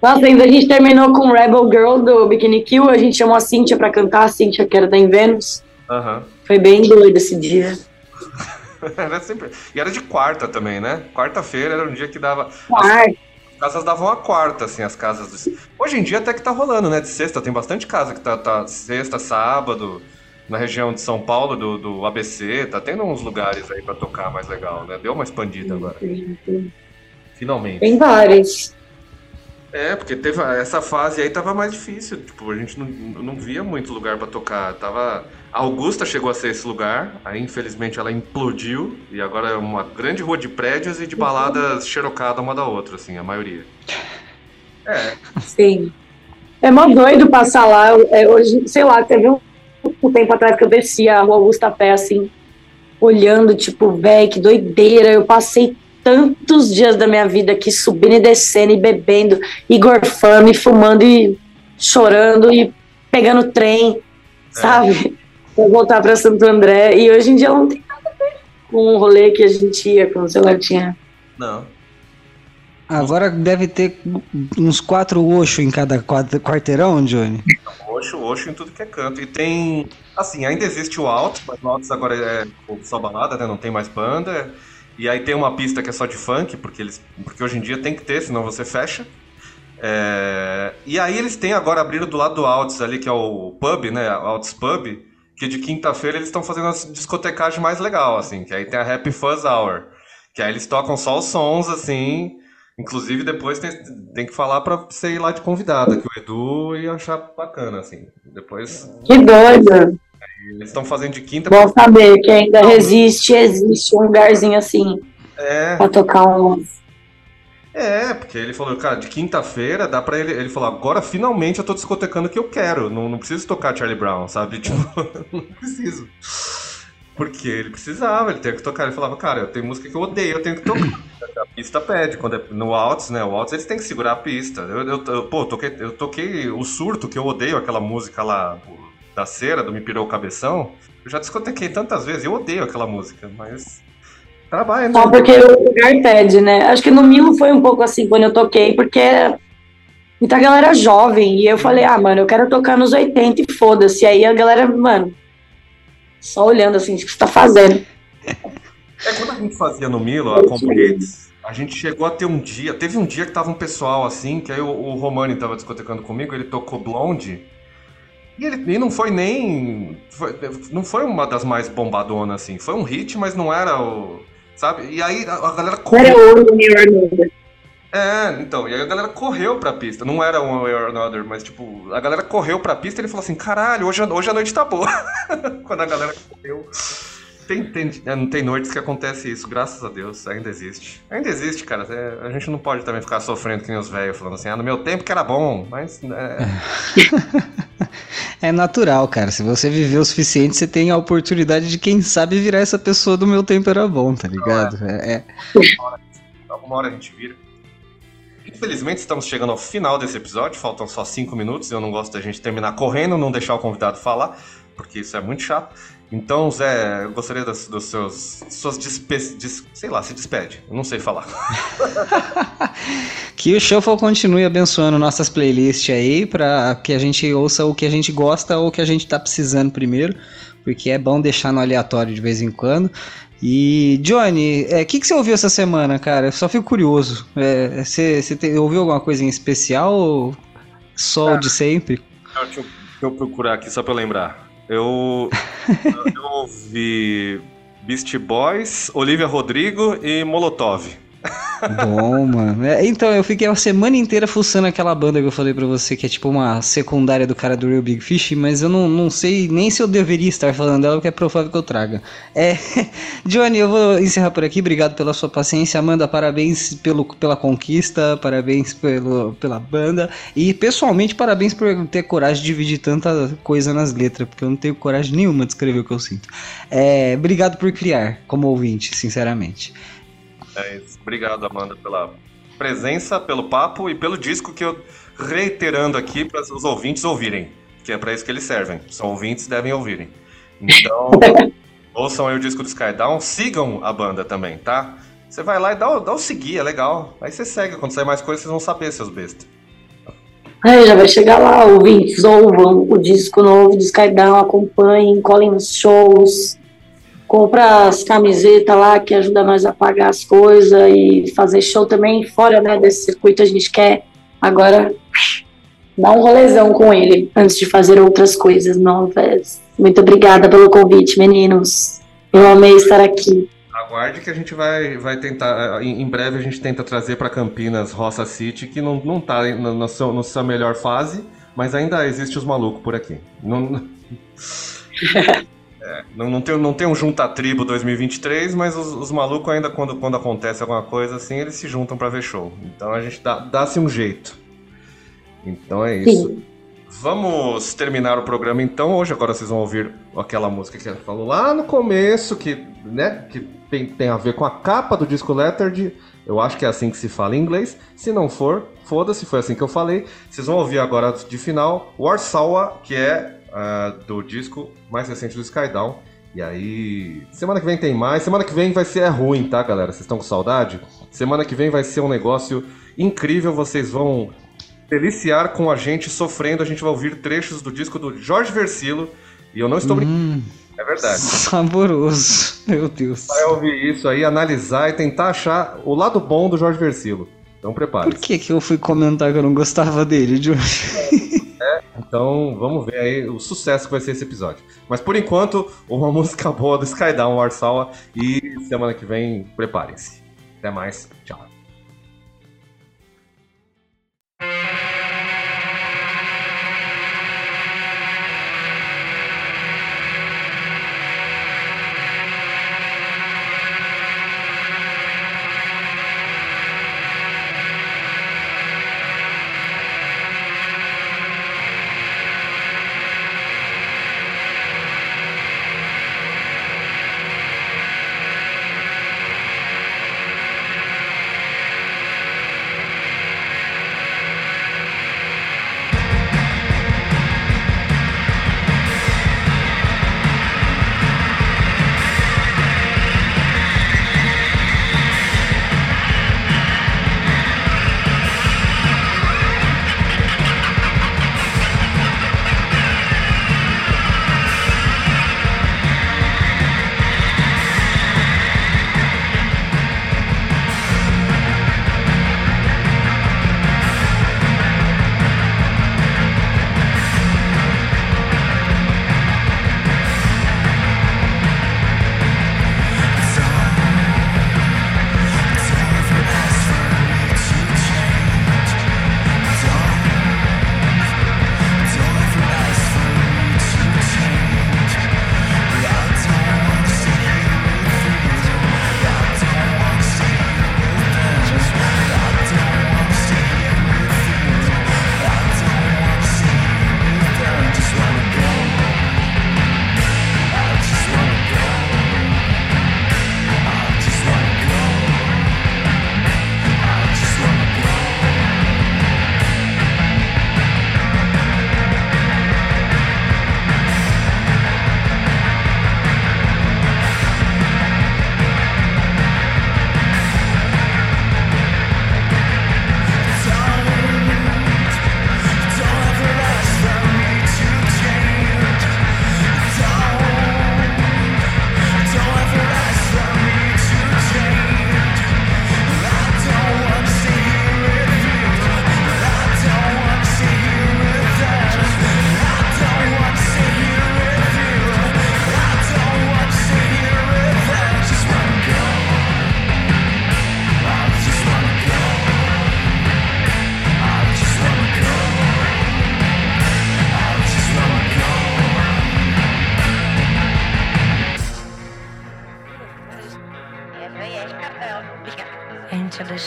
Nossa, ainda a gente terminou com Rebel Girl do Bikini Kill, a gente chamou a Cintia pra cantar, a Cintia que era da Invenus. Uhum. Foi bem doido esse dia. era sempre... E era de quarta também, né? Quarta-feira era um dia que dava. Quarta. As casas davam a quarta, assim, as casas. Dos... Hoje em dia até que tá rolando, né? De sexta, tem bastante casa que tá, tá sexta, sábado, na região de São Paulo, do, do ABC, tá tendo uns lugares aí pra tocar mais legal, né? Deu uma expandida agora. Finalmente. Tem vários. É, porque teve essa fase aí tava mais difícil. Tipo, a gente não, não via muito lugar para tocar. Tava. A Augusta chegou a ser esse lugar, aí infelizmente ela implodiu e agora é uma grande rua de prédios e de baladas xerocada uma da outra, assim, a maioria. É. Sim. É mó doido passar lá. É, hoje, sei lá, teve um, um tempo atrás que eu descia a rua Augusta a pé, assim, olhando, tipo, velho, que doideira. Eu passei tantos dias da minha vida aqui subindo e descendo e bebendo e gorfando e fumando e chorando e pegando trem, é. sabe? Pra voltar para Santo André. E hoje em dia não tem nada a ver com o rolê que a gente ia, com o celular tinha. Não. Agora deve ter uns quatro Oxo em cada quarteirão, Johnny. Oxo, Oxo em tudo que é canto. E tem. Assim, ainda existe o Alto, mas o Alto agora é só balada, né? Não tem mais banda. E aí tem uma pista que é só de funk, porque, eles, porque hoje em dia tem que ter, senão você fecha. É, e aí eles têm agora abriram do lado do Alts ali, que é o pub, né? Alts Pub, que de quinta-feira eles estão fazendo uma discotecagem mais legal, assim, que aí tem a Happy Fuzz Hour. Que aí eles tocam só os sons, assim. Inclusive, depois tem, tem que falar pra você ir lá de convidada, que o Edu ia achar bacana, assim. Depois. Que doido! Eles estão fazendo de quinta. Bom saber que ainda resiste, existe um lugarzinho assim. É. Pra tocar um. É, porque ele falou, cara, de quinta-feira dá pra ele. Ele falou, agora finalmente eu tô discotecando o que eu quero. Não, não preciso tocar Charlie Brown, sabe? Tipo, não preciso. Porque ele precisava, ele tinha que tocar. Ele falava, cara, eu tenho música que eu odeio, eu tenho que tocar. A pista pede, quando é no Alts, né? O Alts eles têm que segurar a pista. Eu, eu, eu pô, toquei, eu toquei o surto, que eu odeio aquela música lá, da cera, do Me Pirou o Cabeção, eu já discotequei tantas vezes, eu odeio aquela música, mas trabalha, né? Só porque o lugar pede, né? Acho que no Milo foi um pouco assim quando eu toquei, porque muita galera jovem, e eu falei, ah, mano, eu quero tocar nos 80 e foda-se. Aí a galera, mano, só olhando assim, o que você tá fazendo? É, quando a gente fazia no Milo, a Complites, a gente chegou a ter um dia, teve um dia que tava um pessoal assim, que aí o, o Romani tava discotecando comigo, ele tocou Blonde, e ele e não foi nem. Foi, não foi uma das mais bombadonas, assim. Foi um hit, mas não era o. Sabe? E aí a, galera correu. Era o New É, então, e aí a galera correu pra pista. Não era um Way or Another, mas tipo, a galera correu pra pista e ele falou assim: caralho, hoje, hoje a noite tá boa. Quando a galera correu. Tem, tem, é, não tem noites que acontece isso, graças a Deus, ainda existe. Ainda existe, cara. É, a gente não pode também ficar sofrendo que nem os velhos, falando assim, ah, no meu tempo que era bom, mas. É... é natural, cara. Se você viver o suficiente, você tem a oportunidade de, quem sabe, virar essa pessoa do meu tempo era bom, tá ligado? É. é. Alguma hora a gente vira. Infelizmente, estamos chegando ao final desse episódio, faltam só cinco minutos. Eu não gosto da gente terminar correndo, não deixar o convidado falar, porque isso é muito chato. Então, Zé, eu gostaria das, dos seus. Suas despe, des, sei lá, se despede. Eu não sei falar. que o Shuffle continue abençoando nossas playlists aí, para que a gente ouça o que a gente gosta ou o que a gente tá precisando primeiro, porque é bom deixar no aleatório de vez em quando. E, Johnny, o é, que, que você ouviu essa semana, cara? Eu só fico curioso. É, você, você te, ouviu alguma coisa em especial ou só de sempre? Deixa eu, deixa eu procurar aqui só pra lembrar. Eu, eu ouvi Beast Boys, Olivia Rodrigo e Molotov. Bom, mano. É, então, eu fiquei a semana inteira fuçando aquela banda que eu falei pra você, que é tipo uma secundária do cara do Real Big Fish, mas eu não, não sei nem se eu deveria estar falando dela, porque é provável que eu traga. É, Johnny, eu vou encerrar por aqui. Obrigado pela sua paciência. Amanda, parabéns pelo, pela conquista, parabéns pelo, pela banda. E, pessoalmente, parabéns por ter coragem de dividir tanta coisa nas letras, porque eu não tenho coragem nenhuma de escrever o que eu sinto. É, obrigado por criar, como ouvinte, sinceramente. É isso. Obrigado, Amanda, pela presença, pelo papo e pelo disco que eu reiterando aqui para os ouvintes ouvirem, que é para isso que eles servem. São ouvintes, devem ouvirem. Então, ouçam aí o disco do Skydown, sigam a banda também, tá? Você vai lá e dá, o, dá o seguir, é legal. Aí você segue, quando sair mais coisas, vocês vão saber, seus bestas. Aí já vai chegar lá, ouvintes, ouvam o disco novo do Skydown, acompanhem, colhem nos shows, compra as camisetas lá que ajuda nós a pagar as coisas e fazer show também fora né, desse circuito a gente quer agora dar um rolezão com ele antes de fazer outras coisas novas. Muito obrigada pelo convite, meninos. Eu amei estar aqui. Aguarde que a gente vai, vai tentar, em breve a gente tenta trazer para Campinas Roça City, que não, não tá na, na, sua, na sua melhor fase, mas ainda existe os malucos por aqui. Não... É, não, não, tem, não tem um Junta Tribo 2023, mas os, os malucos ainda, quando, quando acontece alguma coisa assim, eles se juntam para ver show. Então a gente dá, dá-se um jeito. Então é isso. Sim. Vamos terminar o programa então. Hoje agora vocês vão ouvir aquela música que ela falou lá no começo, que, né, que tem, tem a ver com a capa do disco Lettered. Eu acho que é assim que se fala em inglês. Se não for, foda-se, foi assim que eu falei. Vocês vão ouvir agora de final Warsaw, que é uh, do disco mais recente do Skydown. E aí, semana que vem tem mais. Semana que vem vai ser é ruim, tá, galera? Vocês estão com saudade? Semana que vem vai ser um negócio incrível. Vocês vão deliciar com a gente sofrendo. A gente vai ouvir trechos do disco do Jorge Versilo. E eu não estou brincando. Hum, é verdade. Saboroso. Meu Deus. Vai ouvir isso aí, analisar e tentar achar o lado bom do Jorge Versilo. Então prepare. Por que, que eu fui comentar que eu não gostava dele, Jorge? Então vamos ver aí o sucesso que vai ser esse episódio. Mas por enquanto, uma música boa do Skydown Warsaw e semana que vem preparem-se. Até mais, tchau.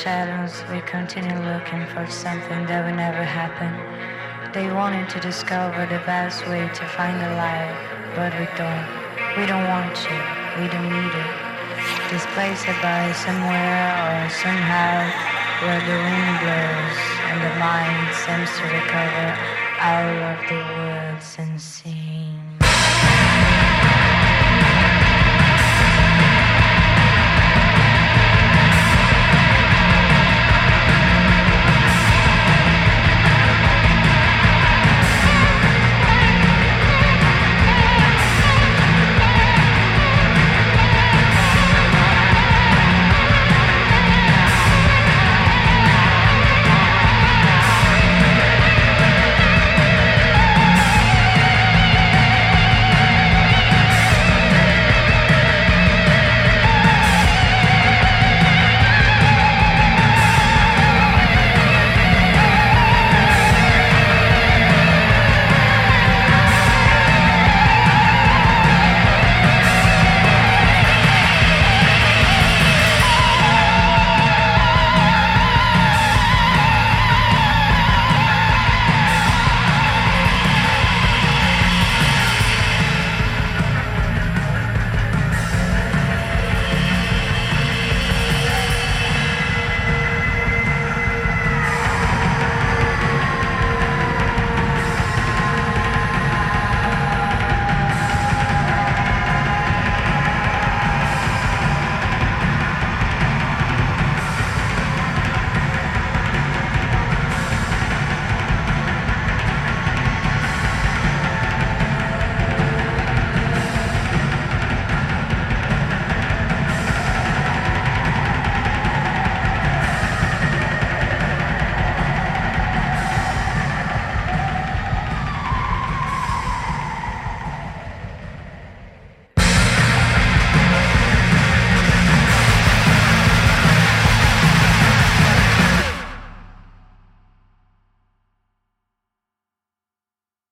Shadows, we continue looking for something that will never happen. They wanted to discover the best way to find the light, but we don't. We don't want to. We don't need it. Displaced by somewhere or somehow where the wind blows and the mind seems to recover out of the woods and sea.